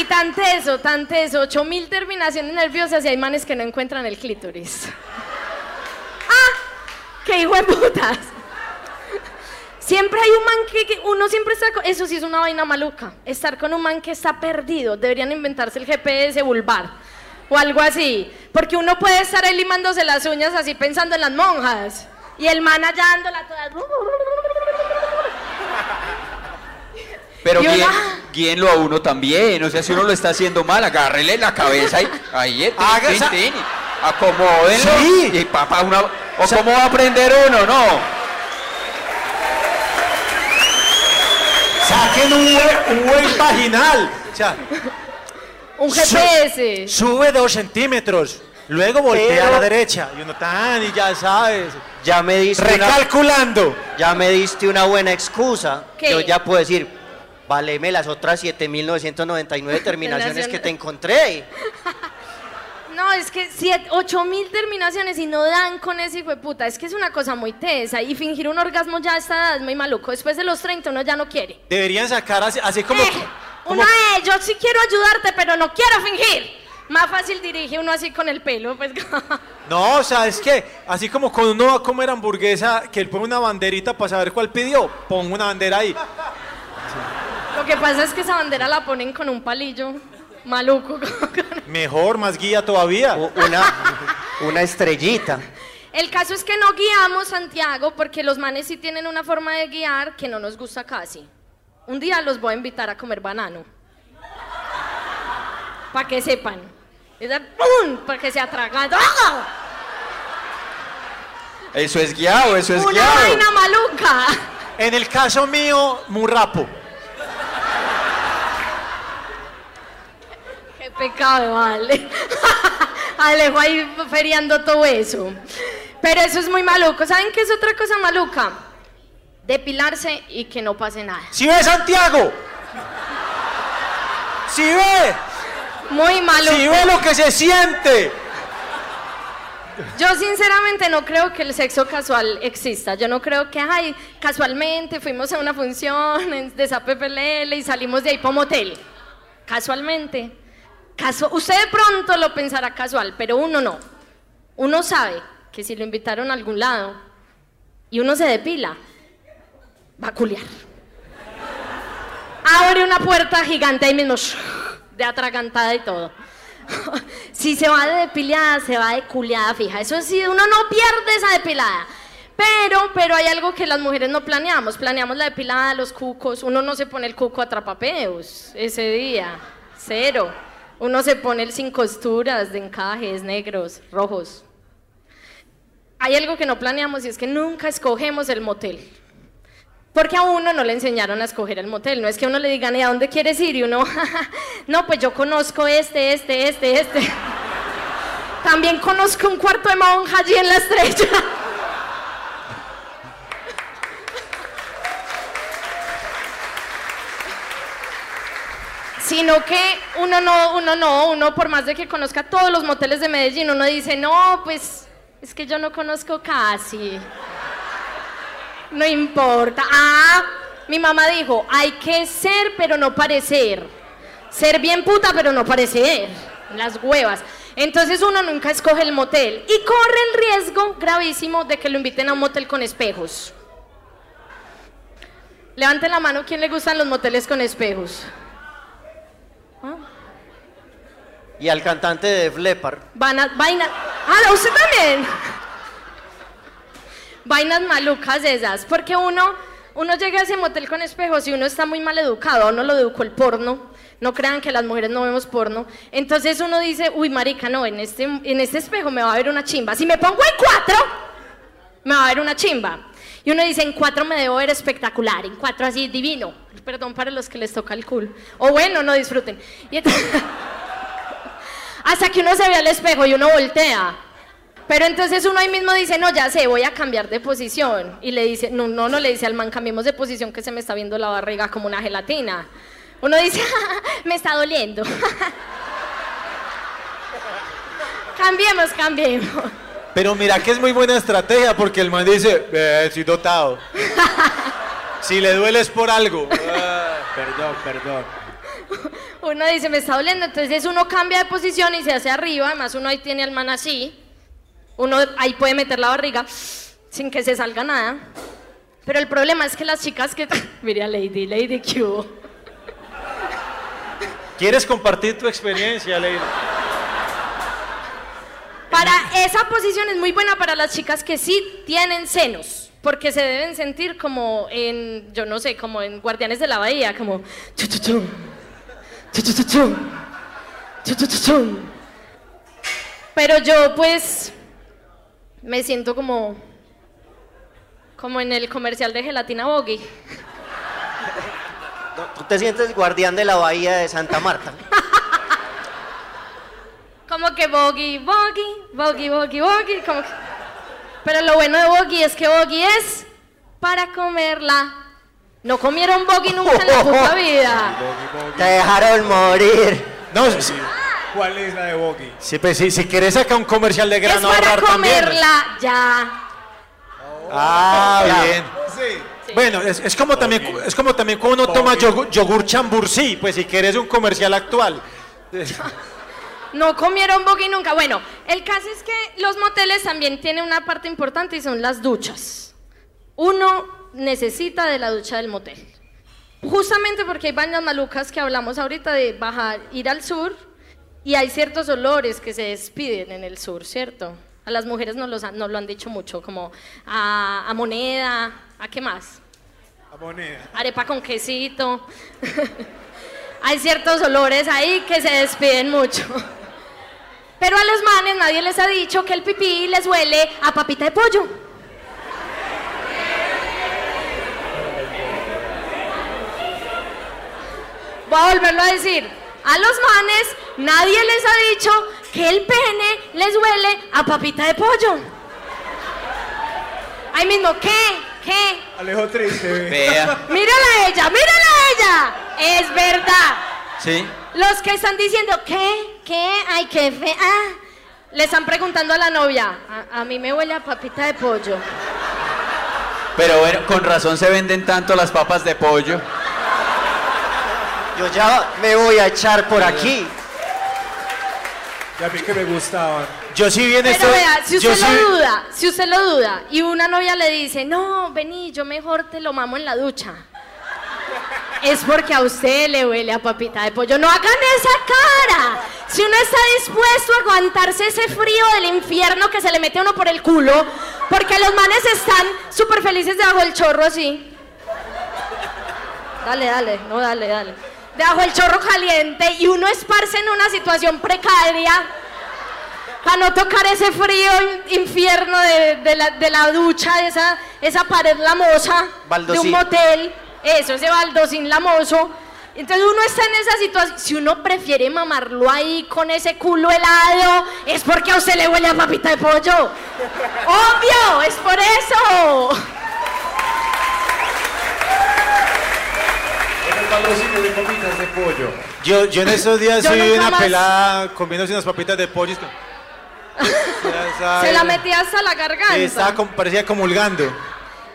S7: Y tan teso, tan teso, 8000 terminaciones nerviosas y hay manes que no encuentran el clítoris. ¡Ah! ¡Qué hijo de putas! Siempre hay un man que, uno siempre está. Eso sí es una vaina maluca. Estar con un man que está perdido. Deberían inventarse el GPS vulvar. O algo así. Porque uno puede estar ahí limándose las uñas así pensando en las monjas. Y el man allá dándola toda...
S3: Pero guíen- guíenlo a uno también. O sea, si uno lo está haciendo mal, agárrele la cabeza y ahí, acomódenlo.
S5: Sí.
S3: Y papá, una... ¿O cómo va a aprender uno? No.
S5: Saquen un buen, un buen vaginal. O sea,
S7: Un GPS.
S5: sube dos centímetros. Luego voltea a la derecha. Y uno tan, y ya sabes.
S6: Ya me diste una,
S5: Recalculando.
S6: ya me diste una buena excusa.
S7: ¿Qué?
S6: Yo ya puedo decir, valeme las otras 7.999 terminaciones que te encontré.
S7: No, es que siete, ocho mil terminaciones y no dan con ese hijo de puta. Es que es una cosa muy tesa. Y fingir un orgasmo ya a esta edad es muy maluco. Después de los 30 uno ya no quiere.
S5: Deberían sacar así, así como.
S7: Eh,
S5: como-
S7: uno, eh, yo sí quiero ayudarte, pero no quiero fingir. Más fácil dirige uno así con el pelo, pues.
S5: No, o sea, es que así como cuando uno va a comer hamburguesa, que él pone una banderita para saber cuál pidió, pongo una bandera ahí.
S7: Lo que pasa es que esa bandera la ponen con un palillo maluco.
S5: Mejor, más guía todavía.
S6: U- Una, una estrellita.
S7: El caso es que no guiamos Santiago porque los manes sí tienen una forma de guiar que no nos gusta casi. Un día los voy a invitar a comer banano. Para que sepan. Para que se atragan. ¡Ah!
S3: Eso es guiado, eso es
S7: Una
S3: guiado.
S7: vaina maluca.
S5: En el caso mío, murrapo.
S7: Qué pecado, vale. Alejo ahí feriando todo eso. Pero eso es muy maluco. ¿Saben qué es otra cosa maluca? Depilarse y que no pase nada.
S5: ¿Si ve Santiago? ¿Si ve?
S7: Muy maluco.
S5: ¿Si ve lo que se siente?
S7: Yo sinceramente no creo que el sexo casual exista. Yo no creo que, ay, casualmente fuimos a una función de ZPPLL y salimos de ahí para un motel. Casualmente. Usted de pronto lo pensará casual, pero uno no. Uno sabe que si lo invitaron a algún lado y uno se depila, va a culiar. Abre una puerta gigante ahí mismo, de atragantada y todo. si se va de depilada, se va de culiada fija. Eso sí, uno no pierde esa depilada. Pero, pero hay algo que las mujeres no planeamos. Planeamos la depilada, los cucos. Uno no se pone el cuco a trapapeos ese día. Cero. Uno se pone el sin costuras, de encajes, negros, rojos. Hay algo que no planeamos y es que nunca escogemos el motel. Porque a uno no le enseñaron a escoger el motel. No es que uno le digan, ¿y a dónde quieres ir? Y uno, no, pues yo conozco este, este, este, este. También conozco un cuarto de monja allí en la estrella. Sino que uno no, uno no, uno por más de que conozca todos los moteles de Medellín, uno dice, no, pues es que yo no conozco casi. No importa. Ah, mi mamá dijo, hay que ser pero no parecer. Ser bien puta pero no parecer. Las huevas. Entonces uno nunca escoge el motel y corre el riesgo gravísimo de que lo inviten a un motel con espejos. Levanten la mano, ¿quién le gustan los moteles con espejos?
S6: Y al cantante de Def Leppard.
S7: Van a, vaina. Ah, usted también. Vainas malucas esas. Porque uno, uno llega a ese motel con espejos y uno está muy mal educado. Uno lo educó el porno. No crean que las mujeres no vemos porno. Entonces uno dice, uy, marica, no, en este, en este espejo me va a ver una chimba. Si me pongo en cuatro, me va a ver una chimba. Y uno dice, en cuatro me debo ver espectacular, en cuatro así divino. Perdón para los que les toca el culo. O bueno, no disfruten. Y entonces- hasta que uno se ve al espejo y uno voltea. Pero entonces uno ahí mismo dice, no, ya sé, voy a cambiar de posición. Y le dice, no, no, no le dice al man, cambiemos de posición que se me está viendo la barriga como una gelatina. Uno dice, me está doliendo. cambiemos, cambiemos.
S5: Pero mira que es muy buena estrategia porque el man dice, eh, estoy dotado. si le duele es por algo. Ah, perdón, perdón.
S7: Uno dice, me está doliendo, entonces uno cambia de posición y se hace arriba, además uno ahí tiene al man así, uno ahí puede meter la barriga sin que se salga nada. Pero el problema es que las chicas que... Mire a Lady, Lady Q.
S5: ¿Quieres compartir tu experiencia, Leila?
S7: Para esa posición es muy buena para las chicas que sí tienen senos, porque se deben sentir como en, yo no sé, como en Guardianes de la Bahía, como... chu, chu, chu, Pero yo pues me siento como, como en el comercial de gelatina Boggy.
S6: Tú te sientes guardián de la bahía de Santa Marta.
S7: Como que Boggy, Boggy, Boggy, Boggy, Boggy. Como que... Pero lo bueno de Boggy es que Boggy es para comerla. No comieron Boggy nunca en la puta vida.
S6: Te dejaron morir.
S5: No, sí, sí.
S8: ¿Cuál es la de Boggy?
S5: Sí, pues, sí, si quieres sacar un comercial de
S7: Es
S5: grano
S7: para
S5: ahorrar también.
S7: comerla ya.
S5: Ah,
S6: Ya.
S5: bien.
S8: Sí.
S5: Bueno, es, es como también, es como también cuando uno toma yogur, yogur chambursí, pues si quieres un comercial actual.
S7: No comieron Boggy nunca. Bueno, el caso es que los moteles también tienen una parte importante y son las duchas. Uno necesita de la ducha del motel. Justamente porque hay bañas malucas que hablamos ahorita de bajar, ir al sur y hay ciertos olores que se despiden en el sur, ¿cierto? A las mujeres nos, los han- nos lo han dicho mucho, como a, a moneda, ¿a qué más?
S8: La moneda.
S7: arepa con quesito. Hay ciertos olores ahí que se despiden mucho. Pero a los manes nadie les ha dicho que el pipí les huele a papita de pollo. Voy a volverlo a decir. A los manes nadie les ha dicho que el pene les huele a papita de pollo. Ahí mismo, ¿qué? ¿Qué?
S8: Alejo triste, ve.
S3: Vea.
S7: Mírala a ella, mírala a ella. Es verdad.
S3: ¿Sí?
S7: Los que están diciendo, ¿qué? ¿Qué? Ay, qué fea. Le están preguntando a la novia, a, a mí me huele a papita de pollo.
S3: Pero bueno, con razón se venden tanto las papas de pollo.
S6: Yo ya me voy a echar por aquí.
S8: Y a mí que me gustaban.
S5: Yo sí bien
S7: Pero
S5: estoy.
S7: vea, si
S5: yo
S7: usted
S5: sí-
S7: lo duda, si usted lo duda y una novia le dice, no, vení, yo mejor te lo mamo en la ducha. Es porque a usted le huele a papita de pollo. No hagan esa cara. Si uno está dispuesto a aguantarse ese frío del infierno que se le mete a uno por el culo, porque los manes están súper felices debajo del chorro así. Dale, dale, no, dale, dale. Debajo del chorro caliente y uno esparce en una situación precaria para no tocar ese frío in- infierno de, de la, de la ducha, de esa, esa pared lamosa de un motel, eso, ese baldosín lamoso. Entonces uno está en esa situación, si uno prefiere mamarlo ahí con ese culo helado, es porque a usted le huele a papita de pollo. Obvio, es por eso.
S8: Patrocinio de papitas de pollo.
S5: Yo, yo en esos días
S7: Yo nunca
S5: una
S7: más-
S5: pelada comiéndose unas papitas de pollo.
S7: Se la metía hasta la garganta.
S5: Sí, estaba como- parecía comulgando.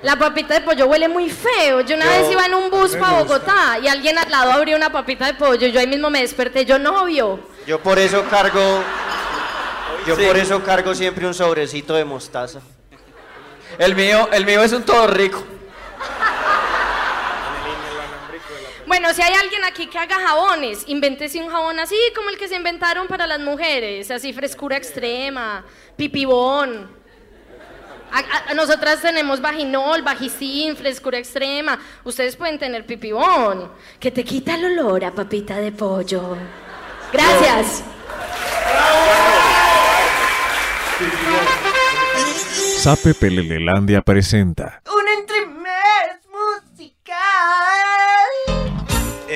S7: La papita de pollo huele muy feo. Yo una
S5: Yo-
S7: vez iba en un bus
S5: me
S7: para
S5: gusta.
S7: Bogotá y alguien al lado abrió una papita de pollo. Yo ahí mismo me desperté, yo novio.
S6: Yo por eso cargo. Yo
S3: Sí.
S6: por eso cargo siempre un sobrecito de mostaza.
S3: El mío, el mío es un todo rico.
S7: Bueno, si hay alguien aquí que haga jabones, invéntese un jabón así como el que se inventaron para las mujeres, así frescura extrema, pipibón. A- a- nosotras tenemos vaginol, vagicin, frescura extrema. Ustedes pueden tener pipibón, que te quita el olor a papita de pollo. Gracias.
S10: Sape Pelelelandia presenta.
S9: Un entremés musical.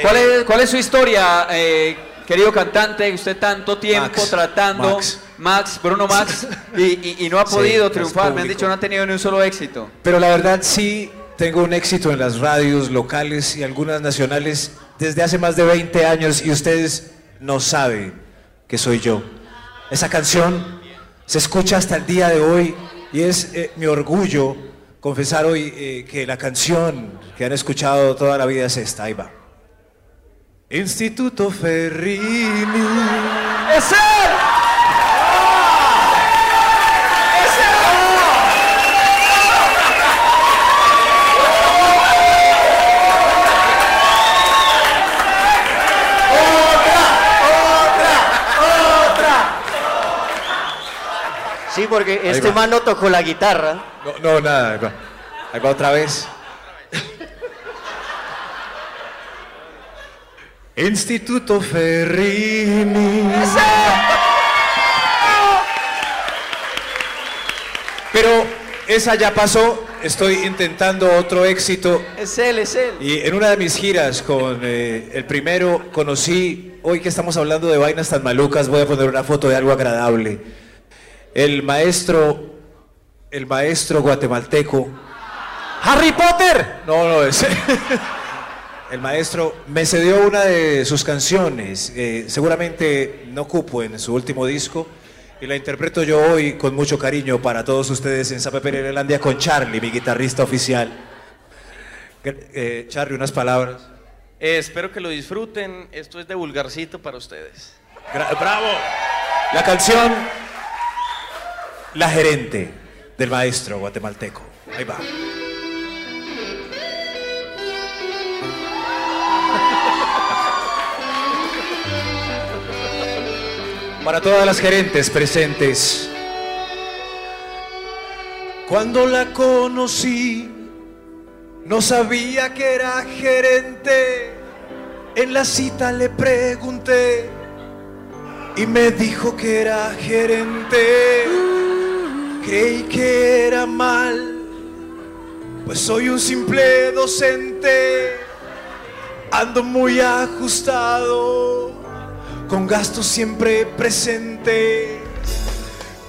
S3: ¿Cuál es, cuál es su historia, eh, querido cantante? Usted tanto tiempo
S8: Max,
S3: tratando,
S8: Max.
S3: Max, Bruno Max, y, y- y no ha podido triunfar. Me han dicho no ha tenido ni un solo éxito.
S8: Pero la verdad sí tengo un éxito en las radios locales y algunas nacionales desde hace más de 20 años y ustedes no saben que soy yo. Esa canción se escucha hasta el día de hoy y es eh, mi orgullo confesar hoy eh, que la canción que han escuchado toda la vida es esta. Ahí va. Instituto Ferrini.
S3: ¡Es él!
S6: Sí, porque
S8: Ahí
S6: este
S8: va.
S6: man no tocó la guitarra.
S8: No, no, nada, ahí va. Ahí va otra vez. Instituto Ferrini. Pero esa ya pasó, estoy intentando otro éxito.
S3: Es él, es él.
S8: Y en una de mis giras con eh, el primero conocí, hoy que estamos hablando de vainas tan malucas, voy a poner una foto de algo agradable. El maestro, el maestro guatemalteco. ¡Harry Potter! No, no, es. El maestro me cedió una de sus canciones, eh, seguramente no cupo en su último disco, y la interpreto yo hoy con mucho cariño para todos ustedes en Sape Perelandia con Charlie, mi guitarrista oficial. Eh, Charlie, unas palabras.
S12: Eh, espero que lo disfruten. Esto es de vulgarcito para ustedes.
S8: Gra- ¡Bravo! La canción La gerente del maestro guatemalteco. Ahí va. Para todas las gerentes presentes. Cuando la conocí, no sabía que era gerente. En la cita le pregunté y me dijo que era gerente. Creí que era mal, pues soy un simple docente. Ando muy ajustado, con gastos siempre presente.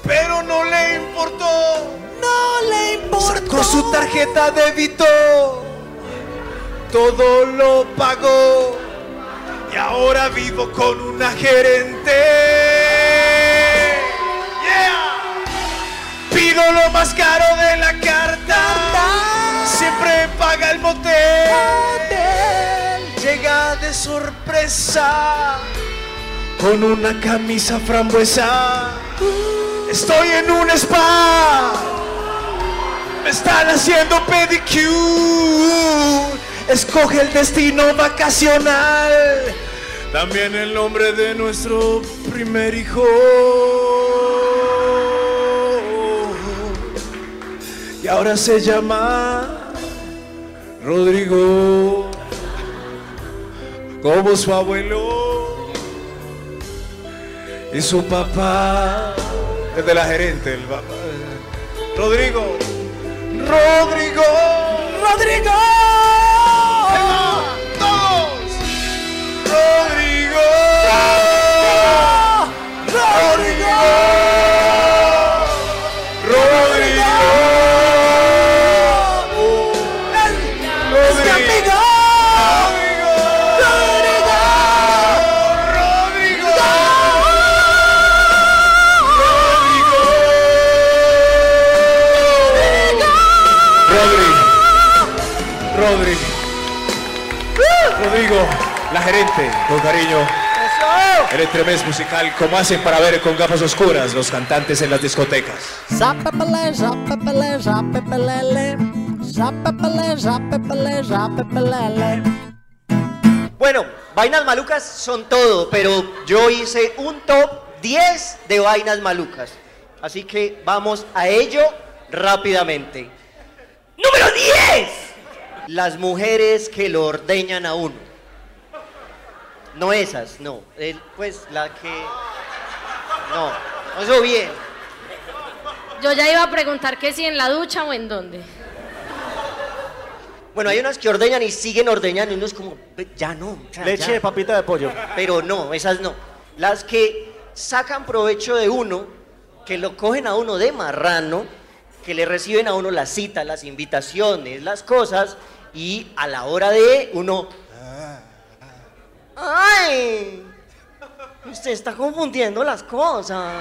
S8: Pero no le importó, no le importó. Sacó su tarjeta de débito, todo lo pagó. Y ahora vivo con una gerente. Y Quiero lo más caro de la carta. Siempre paga el motel. Llega de sorpresa con una camisa frambuesa. Estoy en un spa. Me están haciendo pedicure. Escoge el destino vacacional. También el nombre de nuestro primer hijo. Y ahora se llama Rodrigo. Como su abuelo y su papá. Es de la gerente, el papá. Rodrigo. Rodrigo. Rodrigo. Todos. Rodrigo. Rodrigo. Con cariño. El entremés musical, como hacen para ver con gafas oscuras los cantantes en las discotecas.
S6: Bueno, vainas malucas son todo, pero yo hice un top 10 de vainas malucas. Así que vamos a ello rápidamente. Número 10. Las mujeres que lo ordeñan a uno. No esas, no. El- pues la que... No, eso bien.
S7: Yo ya iba a preguntar que si en la ducha o en dónde.
S6: Bueno, hay unas que ordeñan y siguen ordeñando y uno es como, "Ve, ya no. o sea,
S5: Leche
S6: ya".
S5: de papita de pollo.
S6: Pero no, esas no. Las que sacan provecho de uno, que lo cogen a uno de marrano, que le reciben a uno las citas, las invitaciones, las cosas, y a la hora de uno... ¡Ay! Usted está confundiendo las cosas.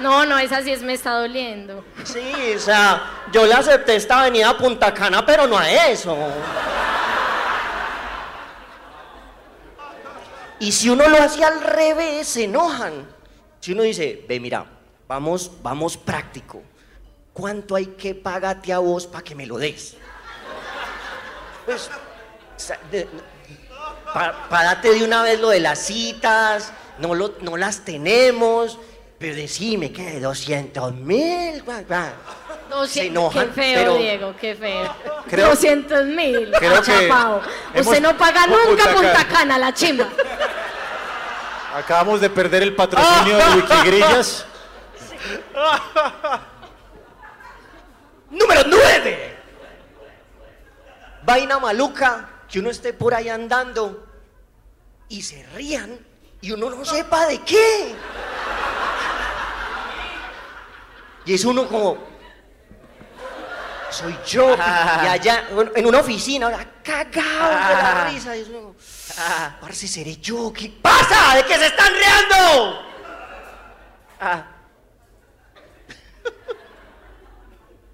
S7: No, no, esa sí es me está doliendo.
S6: Sí, o sea, yo le acepté esta avenida a Punta Cana, pero no a eso. Y si uno lo hace al revés, se enojan. Si uno dice, ve, mira, vamos, vamos práctico. ¿Cuánto hay que pagarte a vos para que me lo des? Pues, o sea, de- pa- párate de una vez lo de las citas, no, lo- no las tenemos, pero decime que 200 mil.
S7: Dosci-
S6: Se enojan,
S7: qué feo,
S6: pero-
S7: Diego, qué feo.
S6: Creo-
S7: 200 mil.
S5: creo que hemos-
S7: Usted no paga
S5: Punta
S7: nunca Punta
S5: Cana.
S7: Cana, la chimba.
S5: Acabamos de perder el patrocinio de Wikigrillas.
S6: Número 9. Vaina maluca, que uno esté por ahí andando y se rían y uno no sepa de qué. Y es uno como, soy yo. Y allá, bueno, en una oficina, ahora, cagado de la risa. Y es uno, parce, seré yo. ¿Qué pasa? ¿De qué se están riendo? Ah.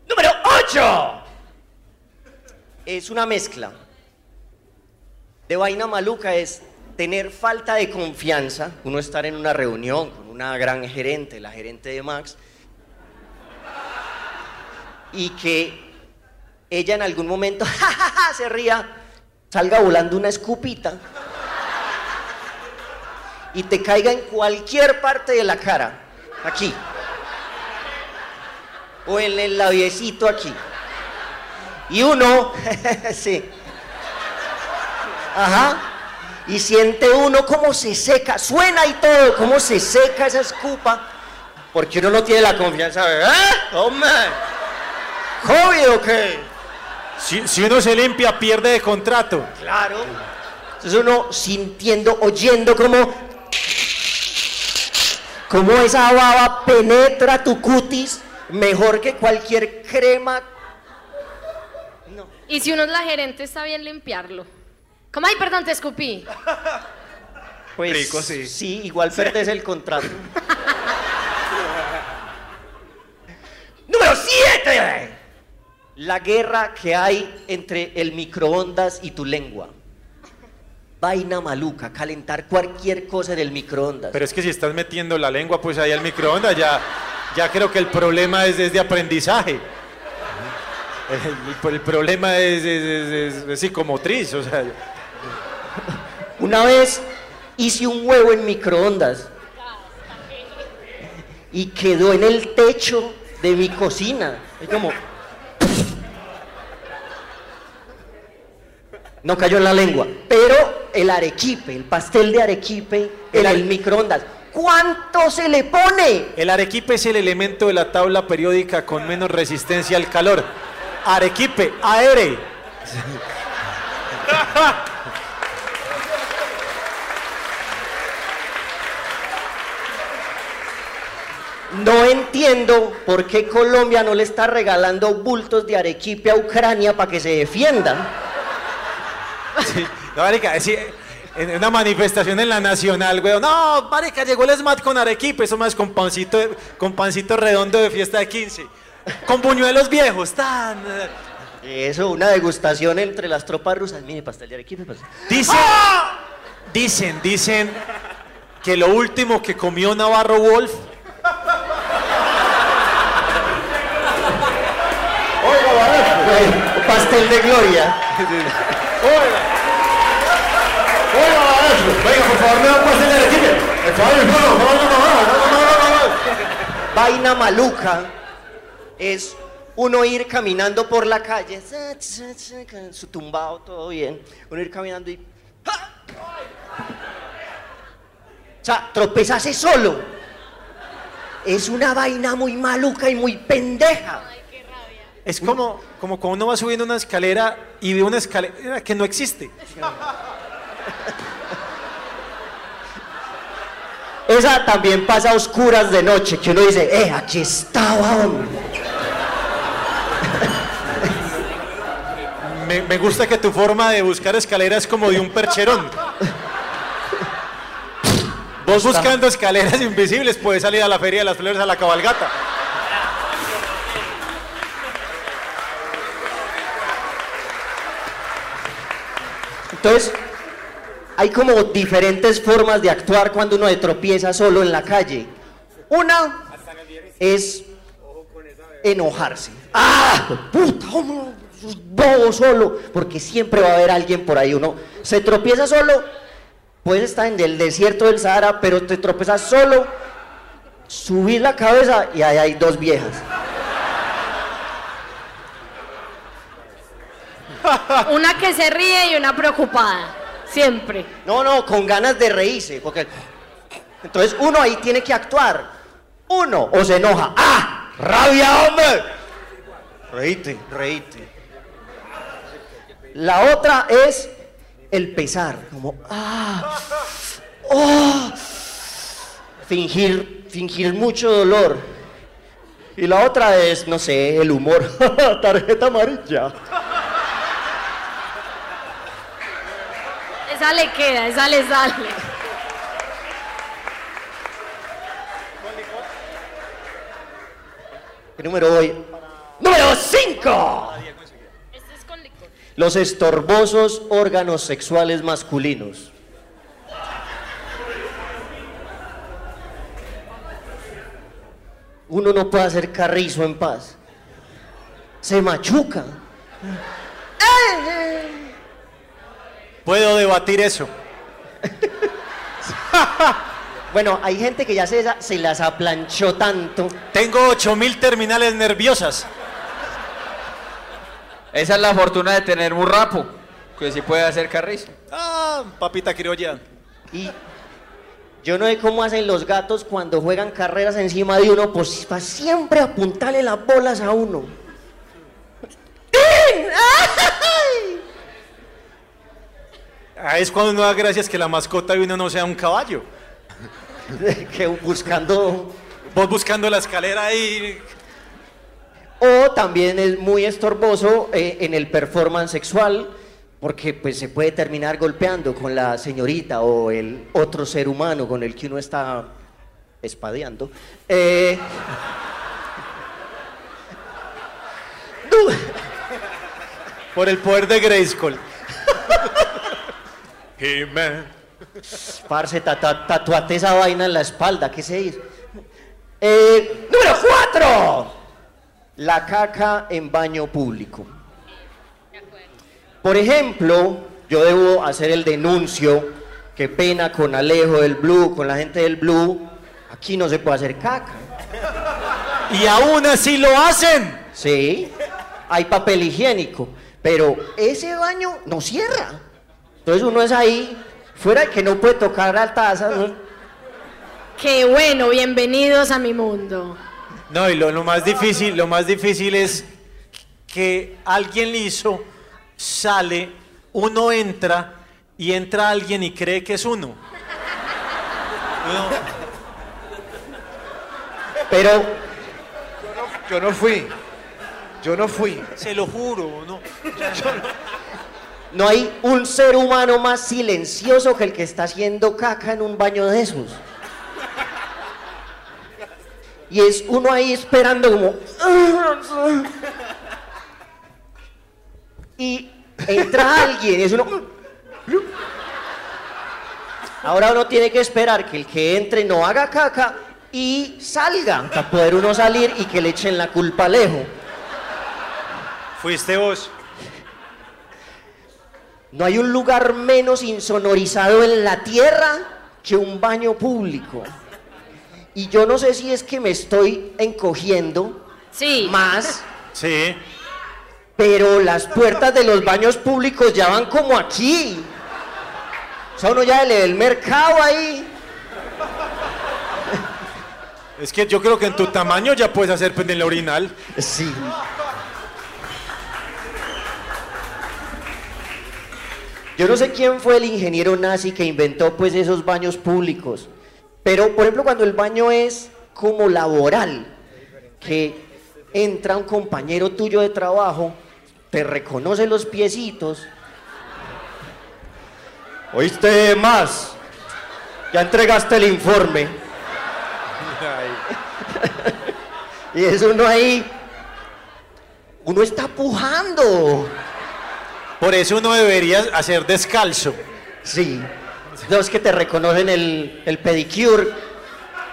S6: Número 8. Es una mezcla. De vaina maluca es tener falta de confianza, uno estar en una reunión con una gran gerente, la gerente de Max, y que ella en algún momento se ría, salga volando una escupita y te caiga en cualquier parte de la cara, aquí, o en el labiecito aquí. Y uno, sí, ajá, y siente uno cómo se seca, suena y todo, cómo se seca esa escupa, porque uno no tiene la confianza de, ¿eh? Hombre, ¿COVID o qué?
S5: Si, si uno se limpia, pierde de contrato.
S6: Claro. Entonces uno sintiendo, oyendo cómo, cómo esa baba penetra tu cutis mejor que cualquier crema.
S7: Y si uno es la gerente, está bien limpiarlo. ¿Cómo hay, perdón, te escupí?
S6: Pues
S8: sí.
S6: igual perdes el contrato. Número 7. La guerra que hay entre el microondas y tu lengua. Vaina maluca, calentar cualquier cosa del microondas.
S5: Pero es que si estás metiendo la lengua, pues ahí al microondas ya, ya creo que el problema es, es de aprendizaje. El, problema es, es, es psicomotriz, o sea.
S6: Una vez hice un huevo en microondas y quedó en el techo de mi cocina. Es como. No cayó en la lengua. Pero el arequipe, el pastel de arequipe en el microondas. ¿Cuánto se le pone?
S5: El arequipe es el elemento de la tabla periódica con menos resistencia al calor. Arequipe, aere.
S6: No entiendo por qué Colombia no le está regalando bultos de arequipe a Ucrania para que se defiendan.
S5: Sí, no, marica, sí, en una manifestación en la Nacional, güey. No, marica, llegó el SMAT con arequipe, eso más con pancito, con pancito redondo de fiesta de 15. Con buñuelos viejos, tan...
S6: Eso, una degustación entre las tropas rusas. Mire, pastel de arequipe. pastel.
S5: Dicen, dicen, dicen que lo último que comió Navarro Wolf
S6: Pastel de gloria.
S9: Venga, por favor, me da un pastel de arequipe. El favor, el favor, no, no, no, no, no.
S6: Vaina maluca es uno ir caminando por la calle, su tumbado, todo bien. Uno ir caminando y. O sea, tropezarse solo. Es una vaina muy maluca y muy pendeja.
S5: Es como, como cuando uno va subiendo una escalera y ve una escalera que no existe.
S6: Esa también pasa a oscuras de noche, que uno dice, eh, aquí estaba.
S5: Me, me gusta que tu forma de buscar escaleras es como de un percherón. Vos buscando escaleras invisibles puedes salir a la feria de las flores a la cabalgata.
S6: Entonces, hay como diferentes formas de actuar cuando uno se tropieza solo en la calle. Una es enojarse. ¡Ah! ¡Puta! hombre, bobo solo! Porque siempre va a haber alguien por ahí. Uno se tropieza solo, puedes estar en el desierto del Sahara, pero te tropiezas solo, subís la cabeza y ahí hay dos viejas.
S7: Una que se ríe y una preocupada. Siempre.
S6: No, no, con ganas de reírse. Porque... Entonces uno ahí tiene que actuar. Uno, o se enoja. ¡Ah! ¡Rabia, hombre! Reíte, reíte. La otra es el pesar. Como, ¡ah! ¡Oh! Fingir, fingir mucho dolor. Y la otra es, no sé, el humor. Tarjeta amarilla.
S7: Esa le queda, esa le sale.
S6: ¿Qué número voy? ¡Número 5!
S7: Este es con licor.
S6: Los estorbosos órganos sexuales masculinos. Uno no puede hacer carrizo en paz. Se machuca.
S5: Puedo debatir eso.
S6: Bueno, hay gente que ya se, se las aplanchó tanto.
S5: Tengo 8000 terminales nerviosas.
S3: Esa es la fortuna de tener un rapo, que si puede hacer carrizo.
S5: Ah, papita criolla.
S6: Y yo no sé cómo hacen los gatos cuando juegan carreras encima de uno, pues para siempre apuntarle las bolas a uno.
S5: Ah, es cuando uno da gracias que la mascota de uno no sea un caballo.
S6: que buscando.
S5: Vos buscando la escalera ahí.
S6: O también es muy estorboso eh, en el performance sexual, porque pues se puede terminar golpeando con la señorita o el otro ser humano con el que uno está espadeando. Eh,
S5: Por el poder de Grayskull.
S6: Parce, ta- ta- tatuate esa vaina en la espalda, ¿qué se dice? Eh, número cuatro. La caca en baño público. Por ejemplo, yo debo hacer el denuncio. Qué pena con Alejo del Blue, con la gente del Blue. Aquí no se puede hacer caca.
S5: Y aún así lo hacen.
S6: Sí, hay papel higiénico, pero ese baño no cierra. Entonces uno es ahí, fuera de que no puede tocar la taza. ¿no?
S7: Qué bueno, bienvenidos a mi mundo.
S5: No, y lo, lo más difícil, lo más difícil es que alguien liso sale, uno entra y entra alguien y cree que es uno. Uno-
S6: Pero
S8: Yo no fui. Yo no fui.
S5: se lo juro, no.
S6: no hay un ser humano más silencioso que el que está haciendo caca en un baño de esos. Y es uno ahí esperando como... Y entra alguien y es uno... Ahora uno tiene que esperar que el que entre no haga caca y salga para poder uno salir y que le echen la culpa a Alejo.
S5: Fuiste vos.
S6: No hay un lugar menos insonorizado en la tierra que un baño público. Y yo no sé si es que me estoy encogiendo
S7: Sí.
S6: más,
S5: Sí.
S6: pero las puertas de los baños públicos ya van como aquí. O sea, uno ya le ve el mercado ahí.
S5: Es que yo creo que en tu tamaño ya puedes hacer pues, en la orinal.
S6: Sí. Yo no sé quién fue el ingeniero nazi que inventó pues esos baños públicos, pero por ejemplo cuando el baño es como laboral, que entra un compañero tuyo de trabajo, te reconoce los piecitos. ¿Oíste más? Ya entregaste el informe. y es uno ahí. Uno está pujando.
S5: Por eso uno debería hacer descalzo.
S6: Sí. Los que te reconocen el, el pedicure,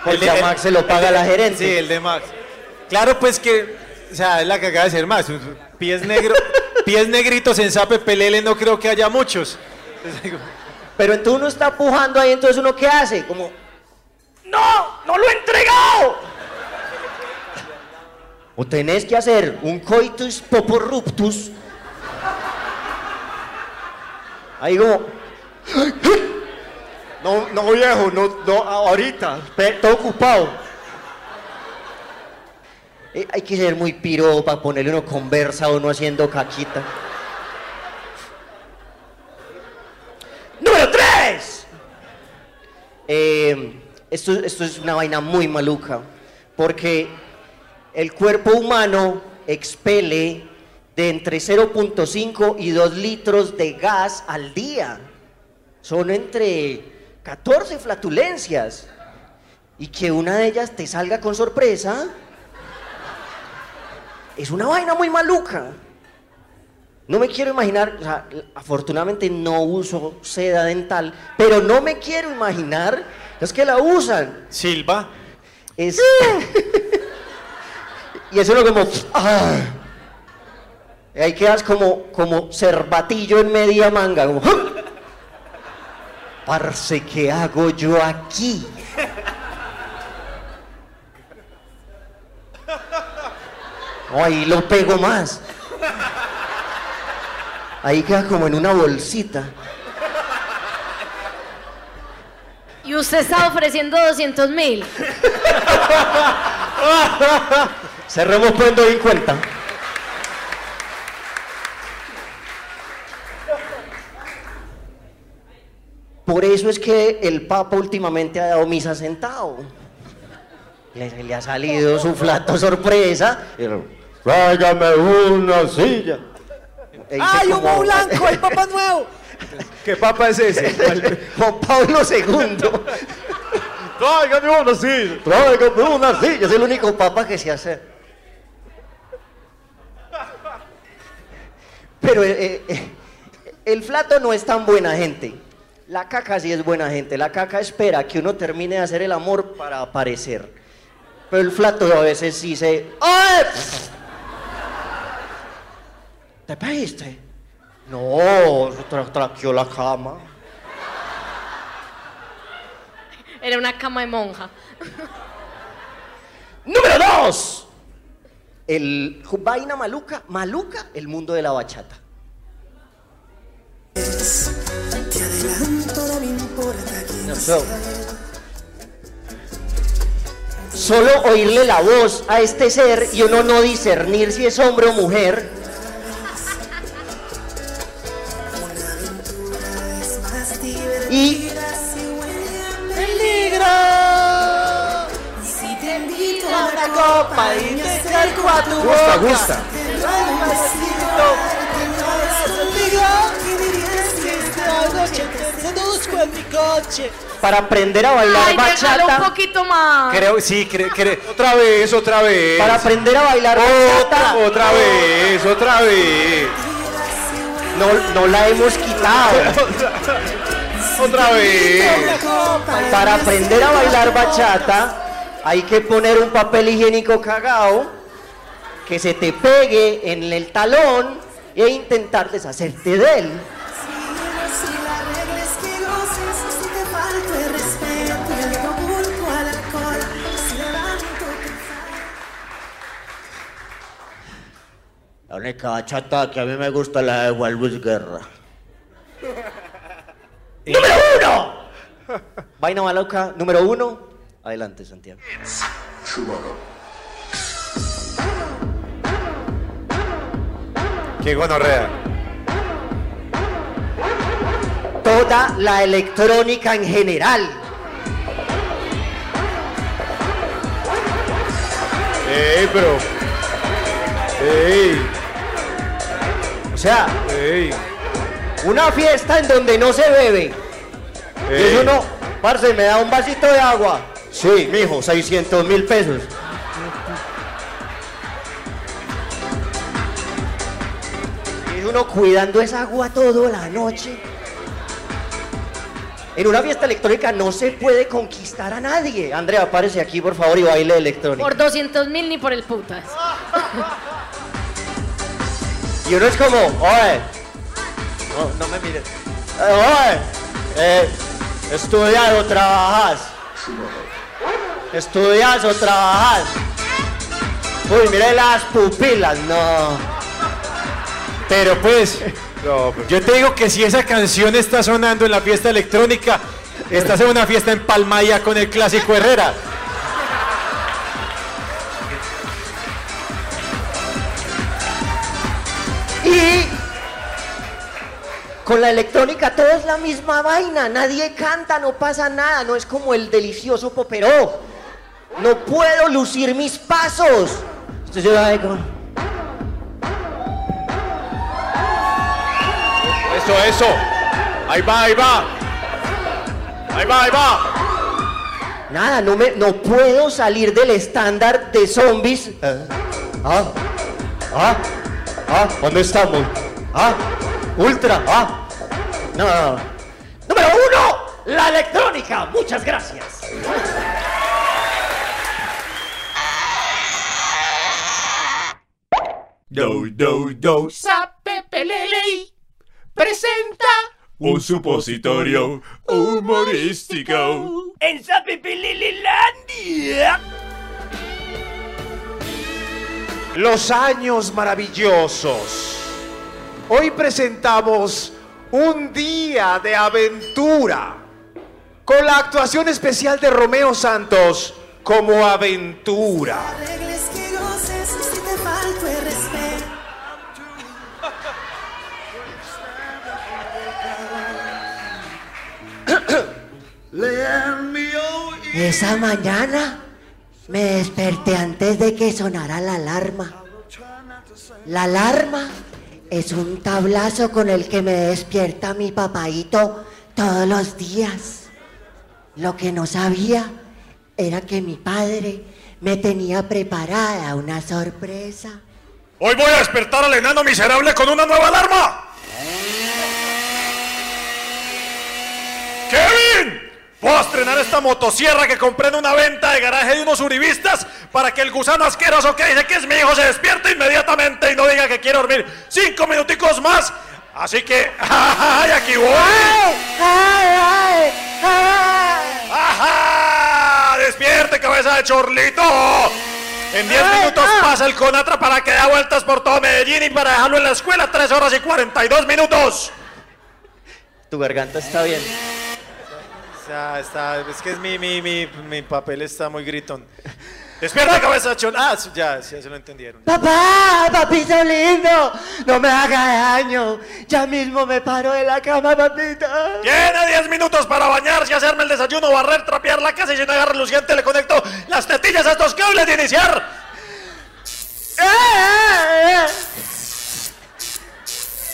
S6: porque
S5: El-
S6: a
S5: el-
S6: Max se lo paga
S5: de-
S6: la gerente.
S5: Sí, el de Max. Claro, pues que, o sea, es la que acaba de ser más. Pies negros, pies negritos en Sape Pelele no creo que haya muchos.
S6: Pero entonces uno está pujando ahí, entonces uno ¿qué hace? Como, ¡No! ¡No lo he entregado! O tenés que hacer un coitus poporruptus. Ahí como... No, no viejo, no, no, ahorita, estoy ocupado. Eh, hay que ser muy piro para ponerle uno conversa a uno haciendo caquita. Número 3. esto, esto es una vaina muy maluca, porque el cuerpo humano expele de entre 0.5 y 2 litros de gas al día. Son entre 14 flatulencias. Y que una de ellas te salga con sorpresa, es una vaina muy maluca. No me quiero imaginar, o sea, afortunadamente no uso seda dental, pero no me quiero imaginar los que la usan.
S5: Silva.
S6: Es. y es uno como. ah. Y ahí quedas como, como cervatillo en media manga, como. ¡ah! Parce, ¿qué hago yo aquí? No, ahí lo pego más. Ahí queda como en una bolsita.
S7: Y usted está ofreciendo 200 mil.
S6: Cerremos pues doy cuenta. Por eso es que el Papa últimamente ha dado misa sentado. Le, le ha salido su flato sorpresa. Tráigame una silla. E
S13: ¡Ay,
S6: como-
S13: humo blanco! ¡El papá nuevo!
S8: ¿Qué papa es ese?
S6: Juan Pablo II.
S8: Tráigame una silla.
S6: Tráigame una silla. Es el único papa que se hace. Pero eh, eh, el flato no es tan buena gente. La caca sí es buena gente. La caca espera que uno termine de hacer el amor para aparecer. Pero el flato a veces sí se... ¡Ay! ¿Te pediste? No, tra traqueó la cama.
S7: Era una cama de monja.
S6: Número dos. El vaina maluca, maluca, el mundo de la bachata. No, so- Solo oírle la voz a este ser y uno no discernir si es hombre o mujer. Y peligro.
S13: Si te invito
S6: a una copa y te acerco a tu
S8: Gusta,
S6: boca.
S8: gusta. Para aprender a bailar
S7: Ay, déjalo un
S8: bachata.
S7: poquito más.
S8: Creo, sí, creo, creo. Otra vez, otra vez.
S6: Para aprender a bailar
S8: Otra,
S6: bachata.
S8: otra vez, otra vez.
S6: No, no la hemos quitado.
S8: Otra vez.
S6: Para aprender a bailar bachata hay que poner un papel higiénico cagado que se te pegue en el talón e intentar deshacerte de él. La única bachata que a mí me gusta es la de Juan Luis Guerra. ¡Número uno! Vaina maluca, número uno. Adelante, Santiago.
S8: Qué gonorrea.
S6: Toda la electrónica en general.
S8: Ey, pero. Ey.
S6: O sea,
S8: Ey.
S6: una fiesta en donde no se bebe. Y
S8: Ey.
S6: es uno, parce, me da un vasito de agua. Sí, mijo, 600 mil pesos. Y es uno cuidando esa agua toda la noche. En una fiesta electrónica no se puede conquistar a nadie. Andrea, aparece aquí, por favor, y baile electrónico.
S7: Por 200 mil ni por el putas.
S6: Y uno es como, oye, no, no me mires. Oye, eh, estudias o trabajas. Estudias o trabajas. Uy, mire las pupilas, no.
S8: Pero pues, yo te digo que si esa canción está sonando en la fiesta electrónica, estás en una fiesta en Palmaya con el clásico Herrera.
S6: Con la electrónica todo es la misma vaina, nadie canta, no pasa nada, no es como el delicioso poperó. No puedo lucir mis pasos. Entonces yo ahí como,
S9: Eso, eso. Ahí va, ahí va. Ahí va, ahí va.
S6: Nada, no, me, no puedo salir del estándar de zombies. Ah, ah, ah, ¿dónde estamos? Ah, ultra, ah. No. Número uno, la electrónica. Muchas gracias.
S10: Do, do, do.
S13: Sape Pelele presenta
S10: Un supositorio humorístico.
S13: en Sape Pelelelandia.
S8: Los años maravillosos. Hoy presentamos un día de aventura con la actuación especial de Romeo Santos como aventura.
S6: Esa mañana me desperté antes de que sonara la alarma. La alarma es un tablazo con el que me despierta mi papaito todos los días. Lo que no sabía era que mi padre me tenía preparada una sorpresa.
S5: Hoy voy a despertar al enano miserable con una nueva alarma. Voy a estrenar esta motosierra que compré en una venta de garaje de unos uribistas para que el gusano asqueroso que dice que es mi hijo se despierte inmediatamente y no diga que quiere dormir cinco minuticos más. Así que, ¡ay, aquí voy! ¡Ajá! ¡Despierte, cabeza de chorlito! En 10 minutos pasa el Conatra para que dé vueltas por todo Medellín y para dejarlo en la escuela 3 horas y 42 minutos.
S6: Tu garganta está bien.
S8: Está, está, es que es mi, mi, mi, mi papel está muy gritón. Despierta, cabeza chorlito. Ah, ya, ya se lo entendieron.
S14: Papá, papito lindo, no me haga daño. Ya mismo me paro de la cama, papita.
S5: Tiene 10 minutos para bañarse, hacerme el desayuno, barrer, trapear la casa y si no hay reluciente le conecto las tetillas a estos cables de iniciar.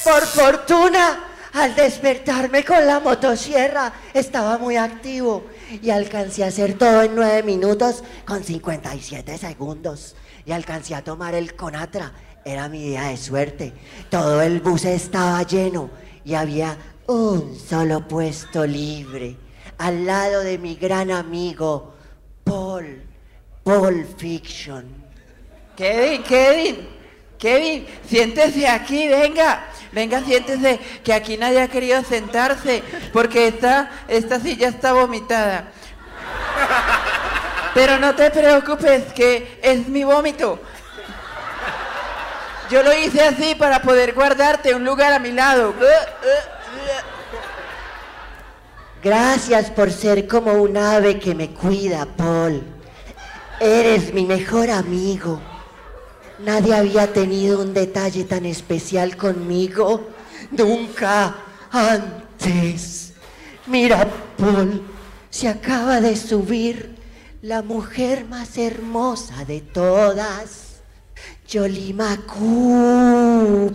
S14: Por fortuna, al despertarme con la motosierra, estaba muy activo y alcancé a hacer todo en 9 minutos con 57 segundos. Y alcancé a tomar el Conatra. Era mi día de suerte. Todo el bus estaba lleno y había un solo puesto libre al lado de mi gran amigo Paul, Paul Fiction.
S15: Kevin, Kevin, Kevin, siéntese aquí, venga, venga, siéntese, que aquí nadie ha querido sentarse, porque esta, esta silla está vomitada. Pero no te preocupes, que es mi vómito. Yo lo hice así para poder guardarte un lugar a mi lado.
S14: Gracias por ser como un ave que me cuida, Paul. Eres mi mejor amigo. Nadie había tenido un detalle tan especial conmigo. Nunca antes. Mira, Paul, se acaba de subir la mujer más hermosa de todas. Yolima Cooper.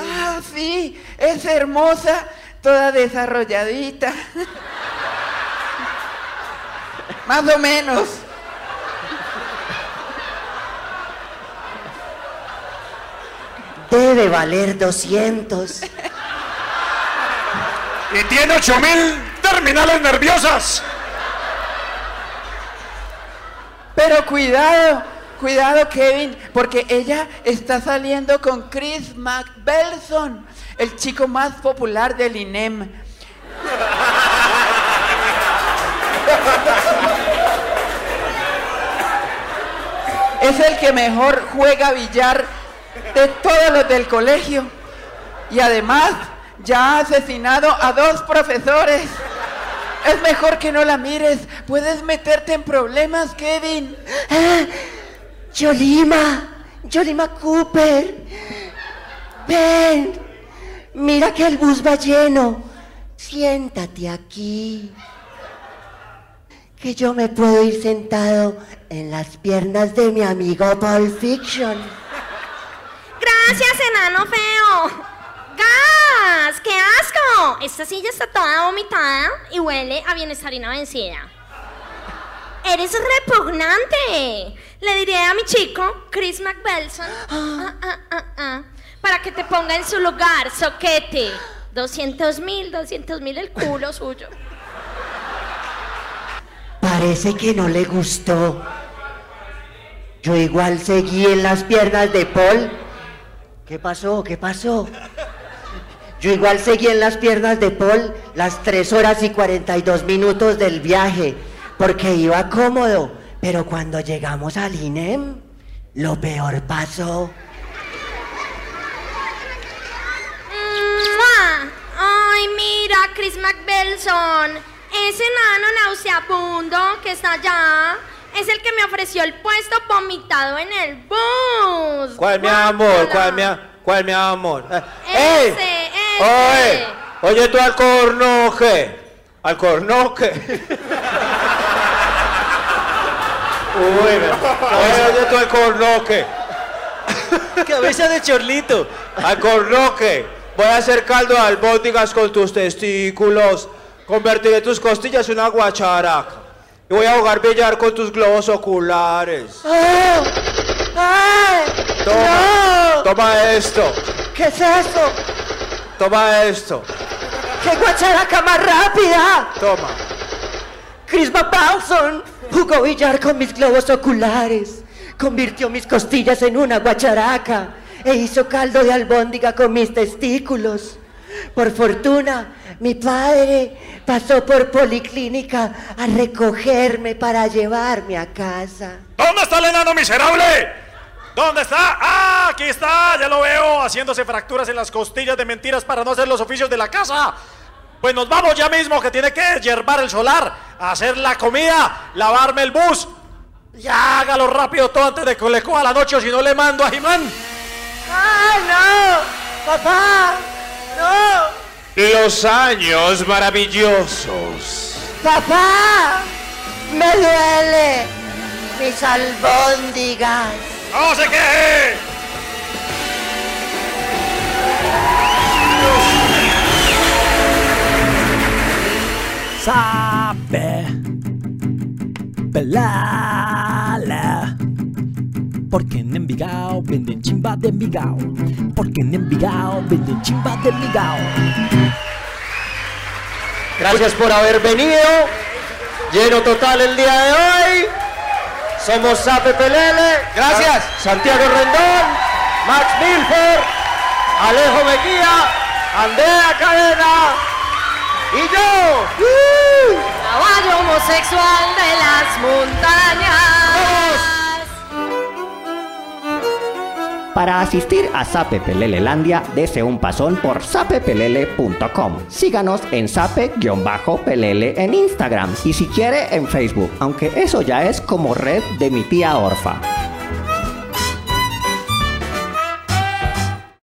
S15: Ah, sí, es hermosa, toda desarrolladita. Más o menos.
S14: Debe valer 200.
S5: Y tiene 8000 terminales nerviosas.
S15: Pero cuidado, cuidado Kevin, porque ella está saliendo con Chris McBelson, el chico más popular del INEM. Es el que mejor juega billar de todos los del colegio. Y además ya ha asesinado a dos profesores. Es mejor que no la mires. Puedes meterte en problemas, Kevin.
S14: Ah, Yolima, Yolima Cooper. Ven, mira que el bus va lleno. Siéntate aquí. Que yo me puedo ir sentado en las piernas de mi amigo Paul Fiction.
S7: Gracias, enano feo. ¡Gas! ¡Qué asco! Esta silla está toda vomitada y huele a bienestarina vencida. Eres repugnante. Le diré a mi chico, Chris McBelson, ah, ah, ah, ah, para que te ponga en su lugar, soquete. 200 mil, 200 mil el culo suyo.
S14: Parece que no le gustó. Yo igual seguí en las piernas de Paul. ¿Qué pasó? ¿Qué pasó? Yo igual seguí en las piernas de Paul las 3 horas y 42 minutos del viaje, porque iba cómodo. Pero cuando llegamos al INEM, lo peor pasó.
S7: Ay, mira, Chris McBelson. Ese nano nauseabundo que está allá es el que me ofreció el puesto vomitado en el bus.
S8: ¿Cuál mi amor? ¿Cuál mi, cuál mi amor? Eh.
S7: Ese, ese.
S8: Oye, oye tú alcornoque. Alcornoque. Uy, me- oye, oye tú alcornoque.
S16: Cabeza de chorlito.
S8: Alcornoque. Voy a hacer caldo de albóndigas con tus testículos. Convertiré tus costillas en una guacharaca. Voy a jugar billar con tus globos oculares.
S14: ¡Ay!
S8: Toma, Toma esto.
S14: ¿Qué es eso?
S8: Toma esto.
S14: ¡Qué guacharaca más rápida!
S8: Toma.
S14: Chris Paulson jugó billar con mis globos oculares, convirtió mis costillas en una guacharaca e hizo caldo de albóndiga con mis testículos. Por fortuna, mi padre pasó por policlínica a recogerme para llevarme a casa.
S5: ¿Dónde está el enano miserable? ¿Dónde está? ¡Ah! Aquí está, ya lo veo, haciéndose fracturas en las costillas de mentiras para no hacer los oficios de la casa. Pues nos vamos ya mismo, que tiene que yerbar el solar, hacer la comida, lavarme el bus. Ya hágalo rápido todo antes de que le coja la noche, o si no le mando a Jimán.
S14: ¡Ay, no! ¡Papá! ¡No!
S8: Los años maravillosos.
S14: ¡Papá! ¡Me duele! ¡Mis albóndigas!
S5: ¡No se queje!
S17: Sabe Porque en Envigao venden chimba de Envigao Porque en Envigao venden chimba de Envigao
S6: Gracias por haber venido. Lleno total el día de hoy. Somos Sape Pelele.
S18: Gracias.
S6: Santiago Rendón, Max Milford, Alejo Mejía, Andrea Cadena y yo.
S7: Caballo homosexual de las montañas.
S2: Para asistir a Sape Pelelelandia, dese un pasón por sapepelele.com. Síganos en sape-pelele en Instagram y si quiere en Facebook, aunque eso ya es como red de mi tía Orfa.